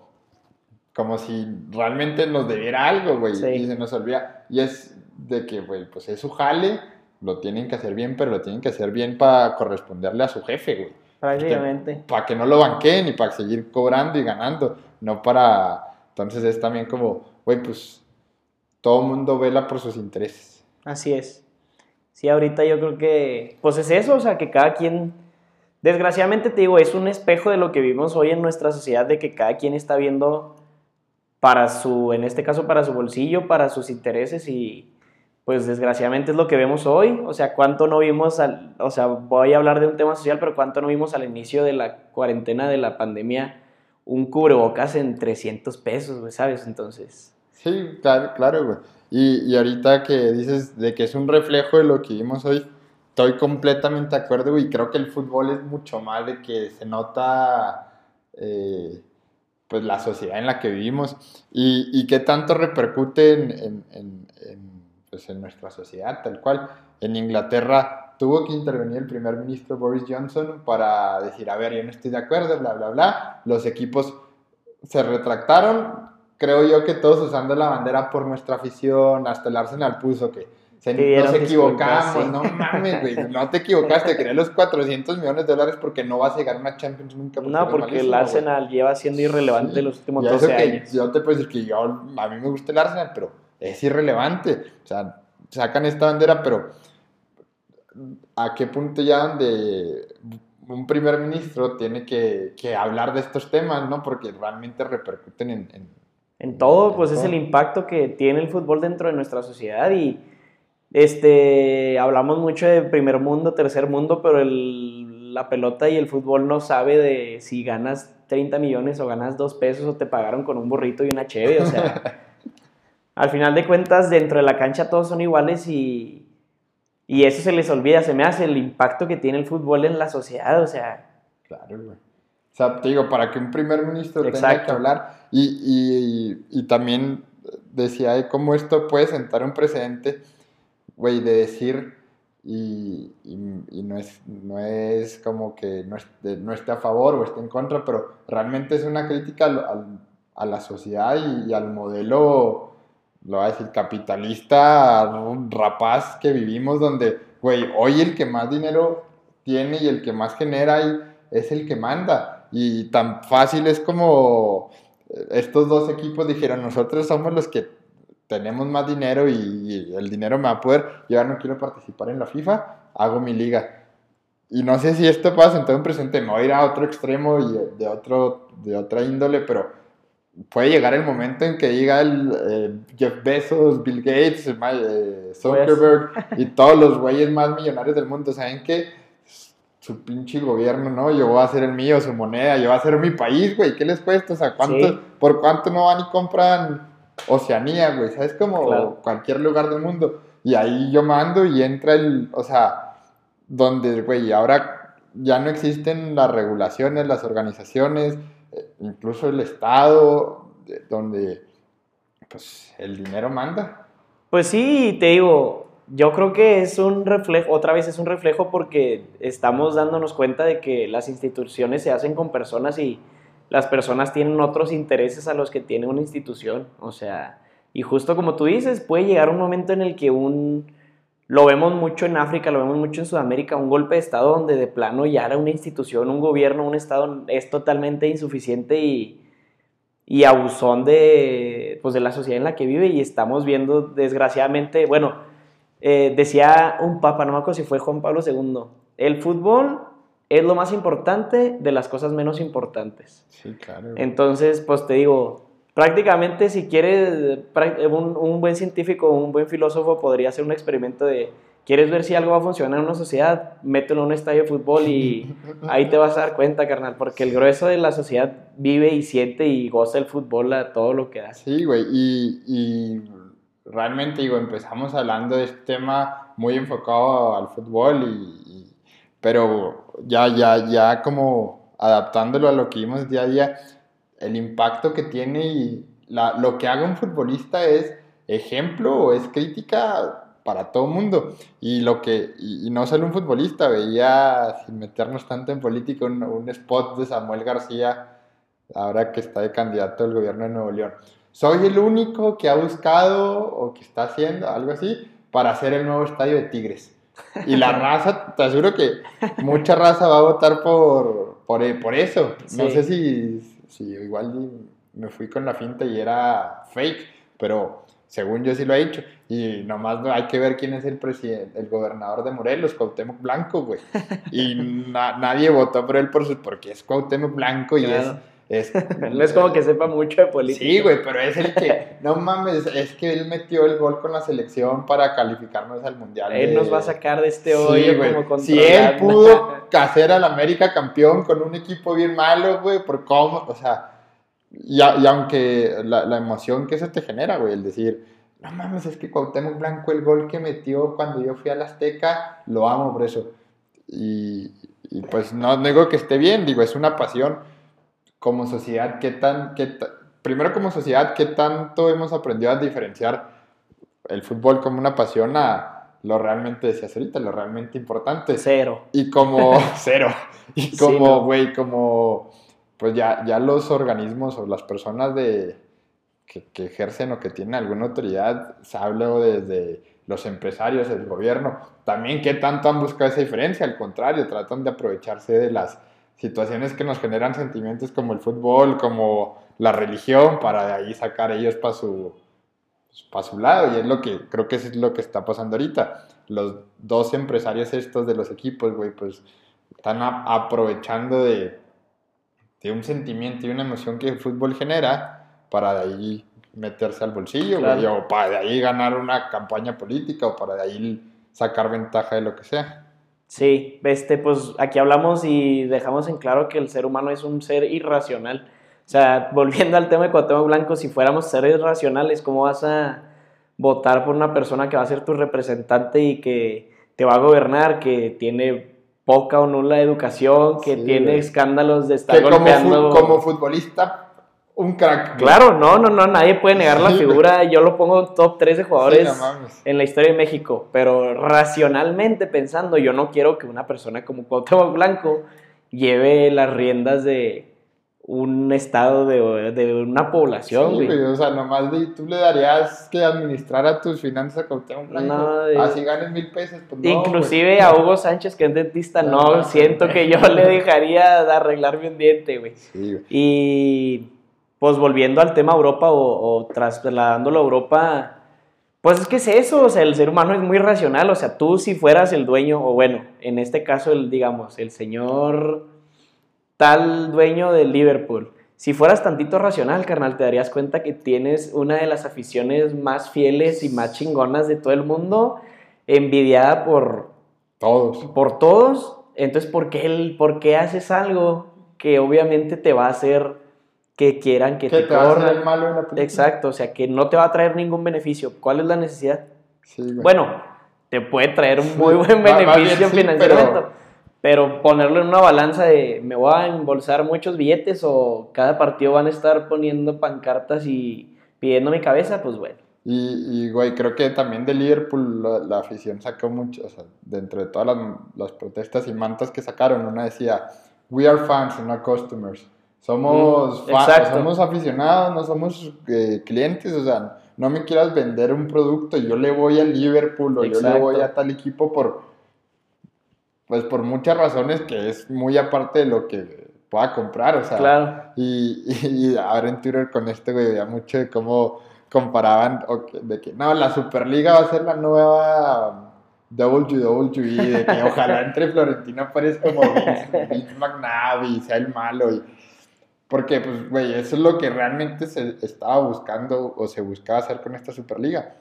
Como si realmente nos debiera algo, güey. Sí. Y se nos olvida. Y es de que, güey, pues es su jale, lo tienen que hacer bien, pero lo tienen que hacer bien para corresponderle a su jefe, güey prácticamente. para que no lo banqueen y para seguir cobrando y ganando, no para... Entonces es también como, güey, pues todo el mundo vela por sus intereses. Así es. Sí, ahorita yo creo que, pues es eso, o sea, que cada quien desgraciadamente te digo, es un espejo de lo que vivimos hoy en nuestra sociedad, de que cada quien está viendo para su, en este caso, para su bolsillo, para sus intereses y pues desgraciadamente es lo que vemos hoy. O sea, cuánto no vimos, al, o sea, voy a hablar de un tema social, pero cuánto no vimos al inicio de la cuarentena de la pandemia un cubrebocas en 300 pesos, ¿sabes? Entonces... Sí, claro, claro, güey. Y, y ahorita que dices de que es un reflejo de lo que vimos hoy, estoy completamente de acuerdo, y creo que el fútbol es mucho más de que se nota eh, pues la sociedad en la que vivimos y, y qué tanto repercute en, pues en, nuestra sociedad, tal cual. En Inglaterra tuvo que intervenir el primer ministro Boris Johnson para decir, a ver, yo no estoy de acuerdo, bla, bla, bla. Los equipos se retractaron, creo yo que todos usando la bandera por nuestra afición, hasta el Arsenal puso que se, nos equivocamos, no mames, güey, no te equivocaste, quería los 400 millones de dólares porque no vas a llegar a una Champions nunca. no, porque el Arsenal lleva siendo irrelevante los últimos 12 años. Yo te puedo decir que yo, a mí me gusta el Arsenal, pero es irrelevante. O sea, sacan esta bandera, pero ¿a qué punto ya donde un primer ministro tiene que, que hablar de estos temas, ¿no? Porque realmente repercuten en en todo, pues es el impacto que tiene el fútbol dentro de nuestra sociedad y este, hablamos mucho de primer mundo, tercer mundo, pero el, la pelota y el fútbol no sabe de si ganas 30 millones o ganas 2 pesos o te pagaron con un burrito y una cheve, o sea, al final de cuentas dentro de la cancha todos son iguales y, y eso se les olvida, se me hace el impacto que tiene el fútbol en la sociedad, o sea. Claro, güey. O sea, te digo, para que un primer ministro tenga que hablar, y, y, también decía cómo esto puede sentar un precedente, güey, de decir, y, y, no, es, no es como que no, no, esté a favor o esté en contra, pero realmente es una crítica a la sociedad y, al modelo, lo voy a decir, capitalista, rapaz que vivimos, donde, güey, hoy el que más dinero tiene y el que más genera es el que manda. Y tan fácil es como estos dos equipos dijeron, nosotros somos los que tenemos más dinero y, el dinero me va a poder, yo ya no quiero participar en la FIFA, hago mi liga. Y no sé si esto pasa en todo un presente, no ir a otro extremo y de, otro, de otra índole, pero puede llegar el momento en que diga el eh, Jeff Bezos, Bill Gates, eh, Zuckerberg y todos los güeyes más millonarios del mundo, ¿saben qué? su pinche gobierno, ¿no? Yo voy a hacer el mío, su moneda, yo voy a hacer mi país, güey, ¿qué les cuesta? O sea, ¿cuánto, ¿por cuánto no van y compran Oceanía, güey? ¿Sabes? Como cualquier lugar del mundo. Y ahí yo mando y entra el, o sea, donde, güey, ahora ya no existen las regulaciones, las organizaciones, incluso el Estado, donde, pues, el dinero manda. Pues sí, te digo, yo creo que es un reflejo, otra vez es un reflejo porque estamos dándonos cuenta de que las instituciones se hacen con personas y las personas tienen otros intereses a los que tiene una institución. O sea, y justo como tú dices, puede llegar un momento en el que un, lo vemos mucho en África, lo vemos mucho en Sudamérica, un golpe de Estado donde de plano ya era una institución, un gobierno, un Estado es totalmente insuficiente y, y abusón de, pues, de la sociedad en la que vive y estamos viendo desgraciadamente, bueno, eh, decía un papa, no me acuerdo si fue Juan Pablo II, el fútbol es lo más importante de las cosas menos importantes. Sí, claro. Entonces, pues te digo, prácticamente si quieres, un, un buen científico, un buen filósofo podría hacer un experimento de, ¿quieres ver si algo va a funcionar en una sociedad? Mételo en un estadio de fútbol y ahí te vas a dar cuenta, carnal, porque el grueso de la sociedad vive y siente y goza el fútbol a todo lo que da. Sí, güey, y, y realmente digo, empezamos hablando de este tema muy enfocado al fútbol, y, pero ya, ya, ya como adaptándolo a lo que vimos día a día, el impacto que tiene y la, lo que haga un futbolista es ejemplo o es crítica para todo el mundo. Y lo que, y, no solo un futbolista, veía, sin meternos tanto en política, un, un spot de Samuel García, ahora que está de candidato al gobierno de Nuevo León soy el único que ha buscado o que está haciendo algo así para hacer el nuevo estadio de Tigres. Y la raza, te aseguro que mucha raza va a votar por, por, por eso. No sé si, si igual me fui con la finta y era fake, pero según yo sí lo ha dicho. Y nomás hay que ver quién es el presidente, el gobernador de Morelos, Cuauhtémoc Blanco, güey. Y nadie votó por él por su, porque es Cuauhtémoc Blanco y es es, no es como que sepa mucho de política. Sí, güey, pero es el que, no mames, es que él metió el gol con la selección para calificarnos al mundial. Él nos va a sacar de este hoyo como Si él pudo hacer al América campeón con un equipo bien malo, güey, por cómo, o sea, y, aunque la, la, emoción que eso te genera, güey, el decir, no mames, es que Cuauhtémoc Blanco, el gol que metió cuando yo fui a la Azteca, lo amo por eso. Y, y pues no digo que esté bien, digo, es una pasión como sociedad, ¿qué tan, qué primero como sociedad, qué tanto hemos aprendido a diferenciar el fútbol como una pasión a lo realmente, decías ahorita, lo realmente importante? Cero. Y como, cero. Y como, güey, como, pues ya, ya los organismos o las personas de, que, que, ejercen o que tienen alguna autoridad, se hablo desde los empresarios, el gobierno, también qué tanto han buscado esa diferencia, al contrario, tratan de aprovecharse de las situaciones que nos generan sentimientos como el fútbol, como la religión, para de ahí sacar ellos para su, para su lado. Y es lo que creo que es lo que está pasando ahorita. Los dos empresarios estos de los equipos, güey, pues están aprovechando de, de, un sentimiento y una emoción que el fútbol genera para de ahí meterse al bolsillo, güey, o para de ahí ganar una campaña política, o para de ahí sacar ventaja de lo que sea. Sí, este, pues aquí hablamos y dejamos en claro que el ser humano es un ser irracional. O sea, volviendo al tema de Cuauhtémoc Blanco, si fuéramos seres racionales, ¿cómo vas a votar por una persona que va a ser tu representante y que te va a gobernar, que tiene poca o nula educación, que tiene escándalos de estar golpeando... como futbolista un crack. Claro, no, no, no, nadie puede negar la figura. Yo lo pongo top 3 de jugadores en la historia de México, pero racionalmente pensando, yo no quiero que una persona como Cuauhtémoc Blanco lleve las riendas de un estado de, de una población, sí, o sea, nomás tú le darías que administrar a tus finanzas a Cuauhtémoc Blanco, así ganes mil pesos. Pues inclusive a Hugo Sánchez, que es dentista, no, siento que yo le dejaría de arreglarme un diente, güey. Sí, güey. Y pues volviendo al tema Europa o, trasladándolo a Europa, pues es que es eso, o sea, el ser humano es muy racional, o sea, tú si fueras el dueño, o bueno, en este caso, el, digamos, el señor tal dueño del Liverpool, si fueras tantito racional, carnal, te darías cuenta que tienes una de las aficiones más fieles y más chingonas de todo el mundo, envidiada por todos. Por todos. Entonces, ¿por qué, ¿por qué haces algo que obviamente te va a hacer que quieran que, te, corran. Exacto, o sea, que no te va a traer ningún beneficio. ¿Cuál es la necesidad? bueno, te puede traer un muy buen beneficio financiero, pero... ponerlo en una balanza de me voy a embolsar muchos billetes o cada partido van a estar poniendo pancartas y pidiendo mi cabeza, pues bueno. Y, güey, creo que también de Liverpool la, afición sacó mucho, o sea, dentro de todas las, las protestas y mantas que sacaron, una decía, we are fans, not customers. Somos, somos aficionados, no somos eh, clientes, o sea, no me quieras vender un producto, yo le voy al Liverpool o yo le voy a tal equipo por, pues por muchas razones que es muy aparte de lo que pueda comprar, o sea, claro. y, y, ahora en Twitter con este, güey, veía mucho de cómo comparaban, de que no, la Superliga va a ser la nueva WWE, de que ojalá entre Florentino parezca como Vince McNabb y sea el malo, y porque, pues, güey, eso es lo que realmente se estaba buscando o se buscaba hacer con esta Superliga.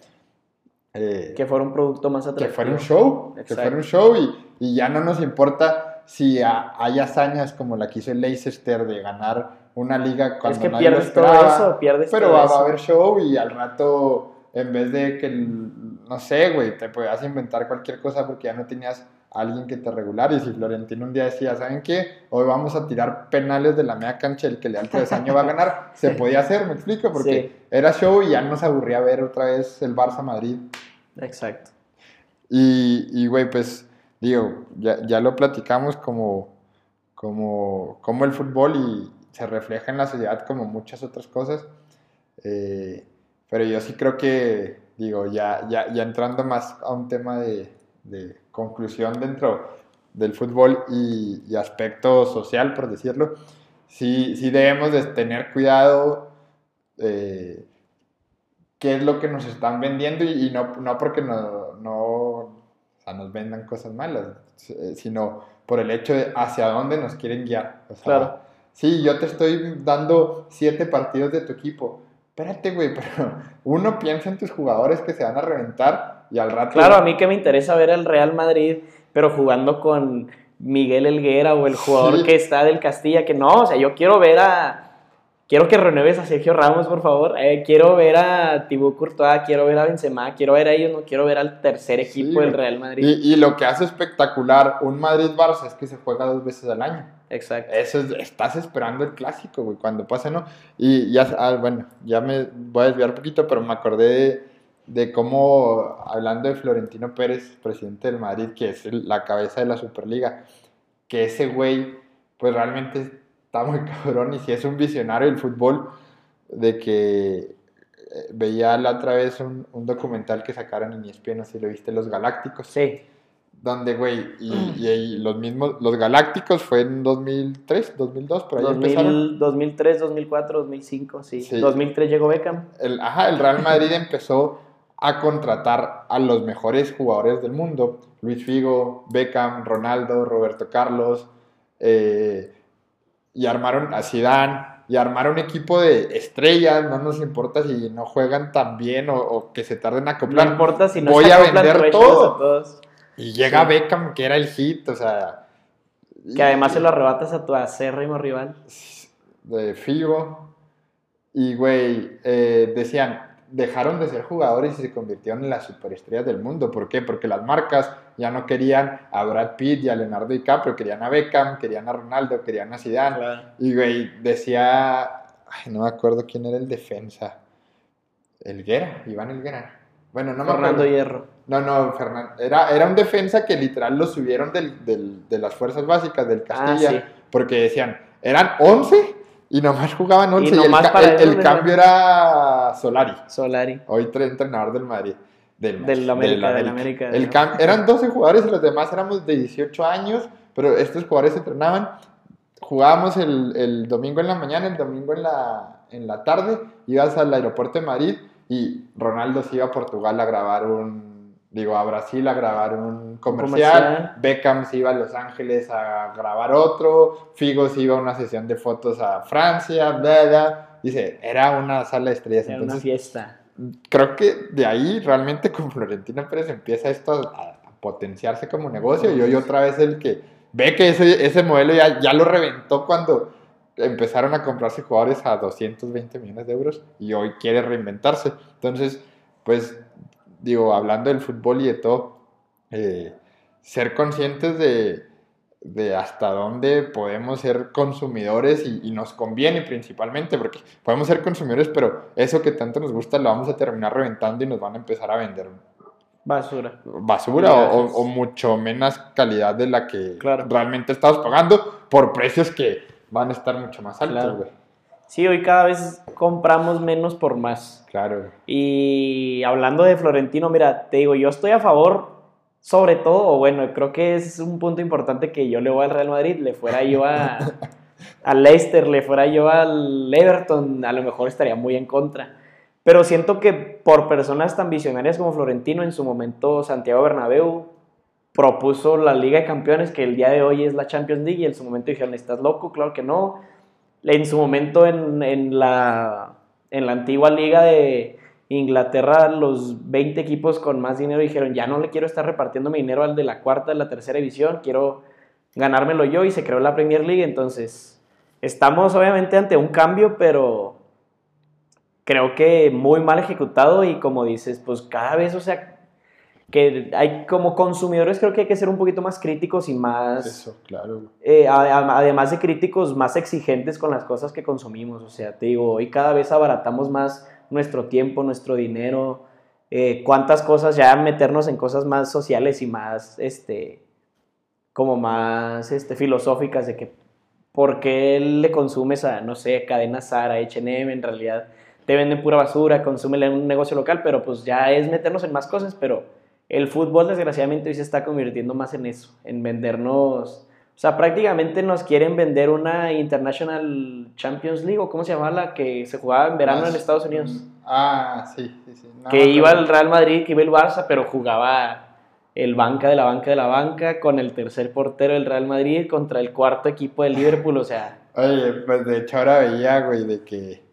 Eh, que fuera un producto más atractivo. Que fuera un show, que fuera un show y, y ya no nos importa si hay hazañas como la que hizo el Leicester de ganar una liga cuando es que nadie pierdes todo eso, pierdes Pero va, a haber show y al rato, en vez de que, no sé, güey, te podías inventar cualquier cosa porque ya no tenías alguien que te regular. Y si Florentino un día decía, ¿saben qué? Hoy vamos a tirar penales de la media cancha, el que le al año va a ganar, se podía hacer, me explico, porque era show y ya nos aburría ver otra vez el Barça Madrid. Exacto. Y, güey, pues, digo, ya, ya, lo platicamos como, como, como el fútbol y se refleja en la sociedad como muchas otras cosas. Eh, pero yo sí creo que, digo, ya, ya, ya entrando más a un tema de, de conclusión dentro del fútbol y, aspecto social, por decirlo, sí, sí debemos de tener cuidado, eh, qué es lo que nos están vendiendo y, no, no porque no, no nos vendan cosas malas, eh, sino por el hecho de hacia dónde nos quieren guiar. claro. Sí, yo te estoy dando siete partidos de tu equipo. Espérate, güey, pero uno piensa en tus jugadores que se van a reventar y al rato... Claro, a mí que me interesa ver al Real Madrid, pero jugando con Miguel Elguera o el jugador que está del Castilla, que no, o sea, yo quiero ver a quiero que renueves a Sergio Ramos, por favor. Eh, quiero ver a Thibaut Courtois, quiero ver a Benzema, quiero ver a ellos, no quiero ver al tercer equipo del Real Madrid. Y, lo que hace espectacular un Madrid-Barça es que se juega dos veces al año. Exacto. Eso es, estás esperando el clásico, güey, cuando pase, ¿no? Y ya, ah, bueno, ya me voy a desviar un poquito, pero me acordé de, de cómo, hablando de Florentino Pérez, presidente del Madrid, que es la cabeza de la Superliga, que ese güey, pues realmente está muy cabrón y si es un visionario del fútbol, de que eh, veía la otra vez un, documental que sacaron en ESPN, no sé si lo viste, Los Galácticos. Sí. Donde, güey, y, los mismos, los Galácticos fue en 2003, 2002, por ahí 2003, 2004, 2005, sí. 2003 llegó Beckham. El, ajá, el Real Madrid empezó a contratar a los mejores jugadores del mundo. Luis Figo, Beckham, Ronaldo, Roberto Carlos, eh, y armaron a Zidane y armaron un equipo de estrellas, no nos importa si no juegan tan bien o, que se tarden a acoplar. No importa si no Voy a vender todo. Y llega Beckham, que era el hit, o sea... Que además se lo arrebatas a tu acérrimo rival. De Figo. Y, güey, eh, decían, dejaron de ser jugadores y se convirtieron en las superestrellas del mundo. ¿Por qué? Porque las marcas ya no querían a Brad Pitt y a Leonardo DiCaprio, querían a Beckham, querían a Ronaldo, querían a Zidane. Y, güey, decía, ay, no me acuerdo quién era el defensa. Elguera, Iván Elguera. Bueno, no me Fernando Hierro. No, no, Fernando. Era, era un defensa que literal lo subieron del, del, de las fuerzas básicas del Castilla. Ah, porque decían, eran 11 y nomás jugaban 11 y, el, cambio era Solari. Solari. Hoy entrenador del Madrid. Del, del América. Del América. El eran 12 jugadores y los demás éramos de 18 años, pero estos jugadores entrenaban. Jugábamos el, el, domingo en la mañana, el domingo en la, en la tarde, ibas al aeropuerto de Madrid y Ronaldo se iba a Portugal a grabar un digo, a Brasil a grabar un comercial, Beckham se iba a Los Ángeles a grabar otro, Figo se iba a una sesión de fotos a Francia, bla, dice, era una sala de estrellas. Era una fiesta. Creo que de ahí realmente con Florentino Pérez empieza esto a, potenciarse como negocio y hoy otra vez el que ve que ese, ese modelo ya, ya lo reventó cuando empezaron a comprarse jugadores a 220 millones de euros y hoy quiere reinventarse. Entonces, pues digo, hablando del fútbol y de todo, eh, ser conscientes de, de, hasta dónde podemos ser consumidores y, nos conviene principalmente, porque podemos ser consumidores, pero eso que tanto nos gusta lo vamos a terminar reventando y nos van a empezar a vender basura. Basura o, mucho menos calidad de la que realmente estamos pagando por precios que van a estar mucho más altos, güey. Sí, hoy cada vez compramos menos por más. Claro. Y hablando de Florentino, mira, te digo, yo estoy a favor, sobre todo, o bueno, creo que es un punto importante que yo le voy al Real Madrid, le fuera yo a, Leicester, le fuera yo al Everton, a lo mejor estaría muy en contra. Pero siento que por personas tan visionarias como Florentino, en su momento Santiago Bernabéu propuso la Liga de Campeones, que el día de hoy es la Champions League, y en su momento dijeron, ¿estás loco? Claro que no en su momento en, la, en la antigua liga de Inglaterra, los 20 equipos con más dinero dijeron, ya no le quiero estar repartiendo mi dinero al de la cuarta, de la tercera división, quiero ganármelo yo y se creó la Premier League. Entonces, estamos obviamente ante un cambio, pero creo que muy mal ejecutado y como dices, pues cada vez, o sea, que hay como consumidores creo que hay que ser un poquito más críticos y más... Eso, claro. Eh, además de críticos, más exigentes con las cosas que consumimos. O sea, te digo, hoy cada vez abaratamos más nuestro tiempo, nuestro dinero, eh, cuántas cosas, ya meternos en cosas más sociales y más, este, como más este, filosóficas de que, ¿por qué le consumes a, no sé, cadena Sara, H&M, en realidad te venden pura basura, consúmele en un negocio local, pero pues ya es meternos en más cosas, pero el fútbol desgraciadamente hoy se está convirtiendo más en eso, en vendernos, o sea, prácticamente nos quieren vender una International Champions League, o cómo se llamaba la que se jugaba en verano en Estados Unidos. Mm, Ah, sí, sí, sí. No, que iba el Real Madrid, que iba el Barça, pero jugaba el banca de la banca de la banca con el tercer portero del Real Madrid contra el cuarto equipo del Liverpool, o sea. Oye, pues de hecho ahora veía, güey, de que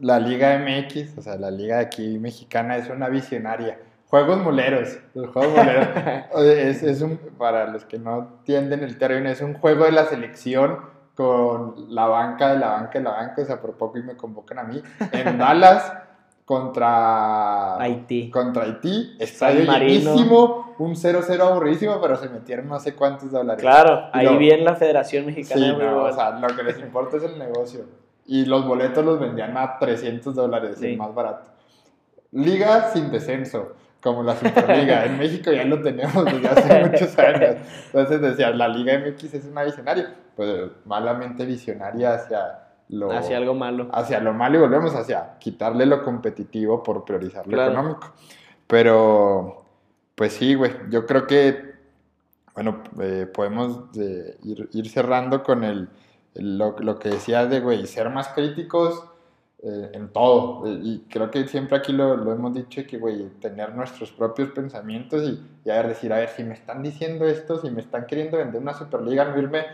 la Liga MX, o sea, la Liga aquí mexicana es una visionaria. Juegos moleros, los juegos moleros. Es, es un, para los que no entienden el término, es un juego de la selección con la banca de la banca de la banca, o sea, por poco y me convocan a mí, en Dallas contra Haití. Contra Haití, estadio llenísimo, un 0-0 aburridísimo, pero se metieron no sé cuántos dólares. Claro, Y ahí lo- viene la Federación Mexicana Sí, de no, o sea, lo que les importa es el negocio. Y los boletos los vendían a 300 dólares, Sí. el más barato. Liga sin descenso, como la Superliga. en México ya lo tenemos desde hace muchos años. Entonces decía, la Liga MX es una visionaria. Pues malamente visionaria hacia lo, Hacia algo malo. hacia lo malo y volvemos hacia quitarle lo competitivo por priorizar lo Claro. económico. Pero, pues sí, güey, yo creo que, bueno, eh, podemos eh, ir, ir cerrando con el, lo, lo que decía de, güey, ser más críticos eh, en todo. Y creo que siempre aquí lo, lo hemos dicho, que, güey, tener nuestros propios pensamientos y, y a ver, decir, a ver, si me están diciendo esto, si me están queriendo vender una Superliga, no irme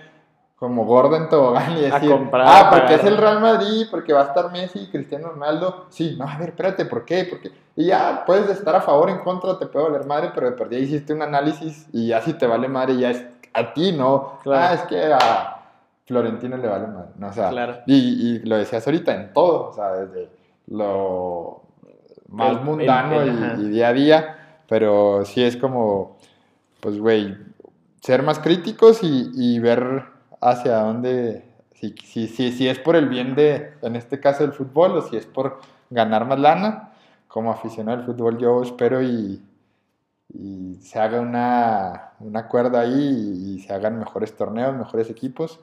como gordo en tobogán y decir, comprar, ah, porque es pagar". el Real Madrid, porque va a estar Messi y Cristiano Ronaldo. Sí, no, a ver, espérate, ¿por qué? Porque y ya puedes estar a favor, en contra, te puede valer madre, pero de perdida hiciste un análisis y ya si te vale madre, ya es a ti, ¿no? Claro. Ah, es que a Florentino le vale madre. No, o sea, Claro. y, y lo decías ahorita en todo, o sea, desde lo más El- mundano el- y- el- y, día a día, pero sí es como, pues, güey, ser más críticos y, y ver hacia dónde, si, si, si, si es por el bien de, en este caso, el fútbol, o si es por ganar más lana. Como aficionado al fútbol, yo espero y, y se haga una, un acuerdo ahí y, se hagan mejores torneos, mejores equipos,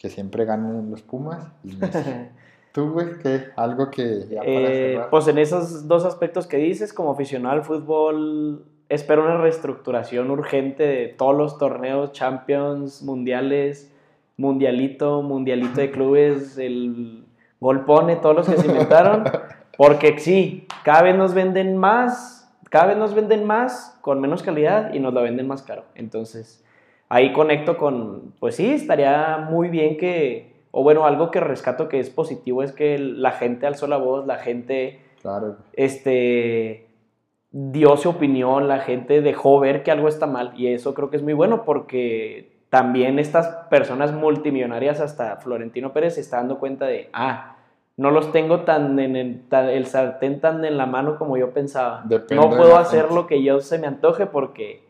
que siempre ganen los Pumas. Y. Tú, güey, ¿qué? Algo que ya para Eh, cerrar. pues en esos dos aspectos que dices, como aficionado al fútbol, espero una reestructuración urgente de todos los torneos, Champions, Mundiales, Mundialito, Mundialito de clubes, el Golpone, todos los que se inventaron, porque sí, cada vez nos venden más, cada vez nos venden más con menos calidad y nos la venden más caro. Entonces, ahí conecto con, pues sí, estaría muy bien que, o bueno, algo que rescato que es positivo es que la gente alzó la voz, la gente, Claro. este, dio su opinión, la gente dejó ver que algo está mal y eso creo que es muy bueno porque también estas personas multimillonarias, hasta Florentino Pérez, se está dando cuenta de, ah, no los tengo tan en el, tan- el sartén tan en la mano como yo pensaba. Depende no puedo hacer lo que yo se me antoje porque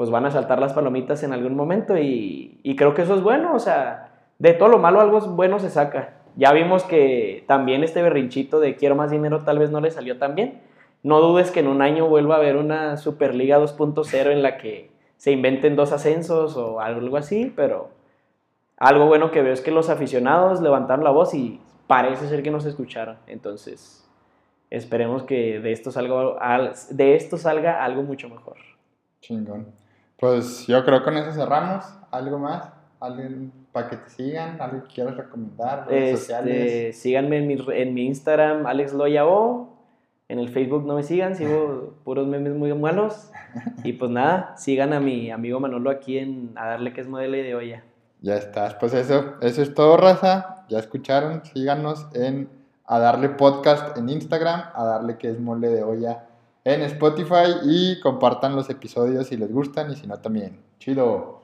pues van a saltar las palomitas en algún momento y, y creo que eso es bueno, o sea, de todo lo malo algo bueno se saca. Ya vimos que también este berrinchito de quiero más dinero tal vez no le salió tan bien. No dudes que en un año vuelva a haber una Superliga 2.0 en la que se inventen dos ascensos o algo así, pero algo bueno que veo es que los aficionados levantaron la voz y parece ser que nos escucharon. Entonces, esperemos que de esto salga, al- de esto salga algo mucho mejor. Chingón. Pues yo creo que con eso cerramos. ¿Algo más? ¿Alguien para que te sigan? ¿Algo que quieras recomendar? ¿Redes sociales? Este, síganme en mi, en mi Instagram, Alex Loyao. En el Facebook no me sigan, sigo puros memes muy malos. Y pues nada, sigan a mi amigo Manolo aquí en A Darle que es modelo y de olla. Ya estás. Pues eso, eso es todo, raza. Ya escucharon. Síganos en a darle podcast en Instagram, a darle que es mole de olla en Spotify y compartan los episodios si les gustan y si no también. Chido.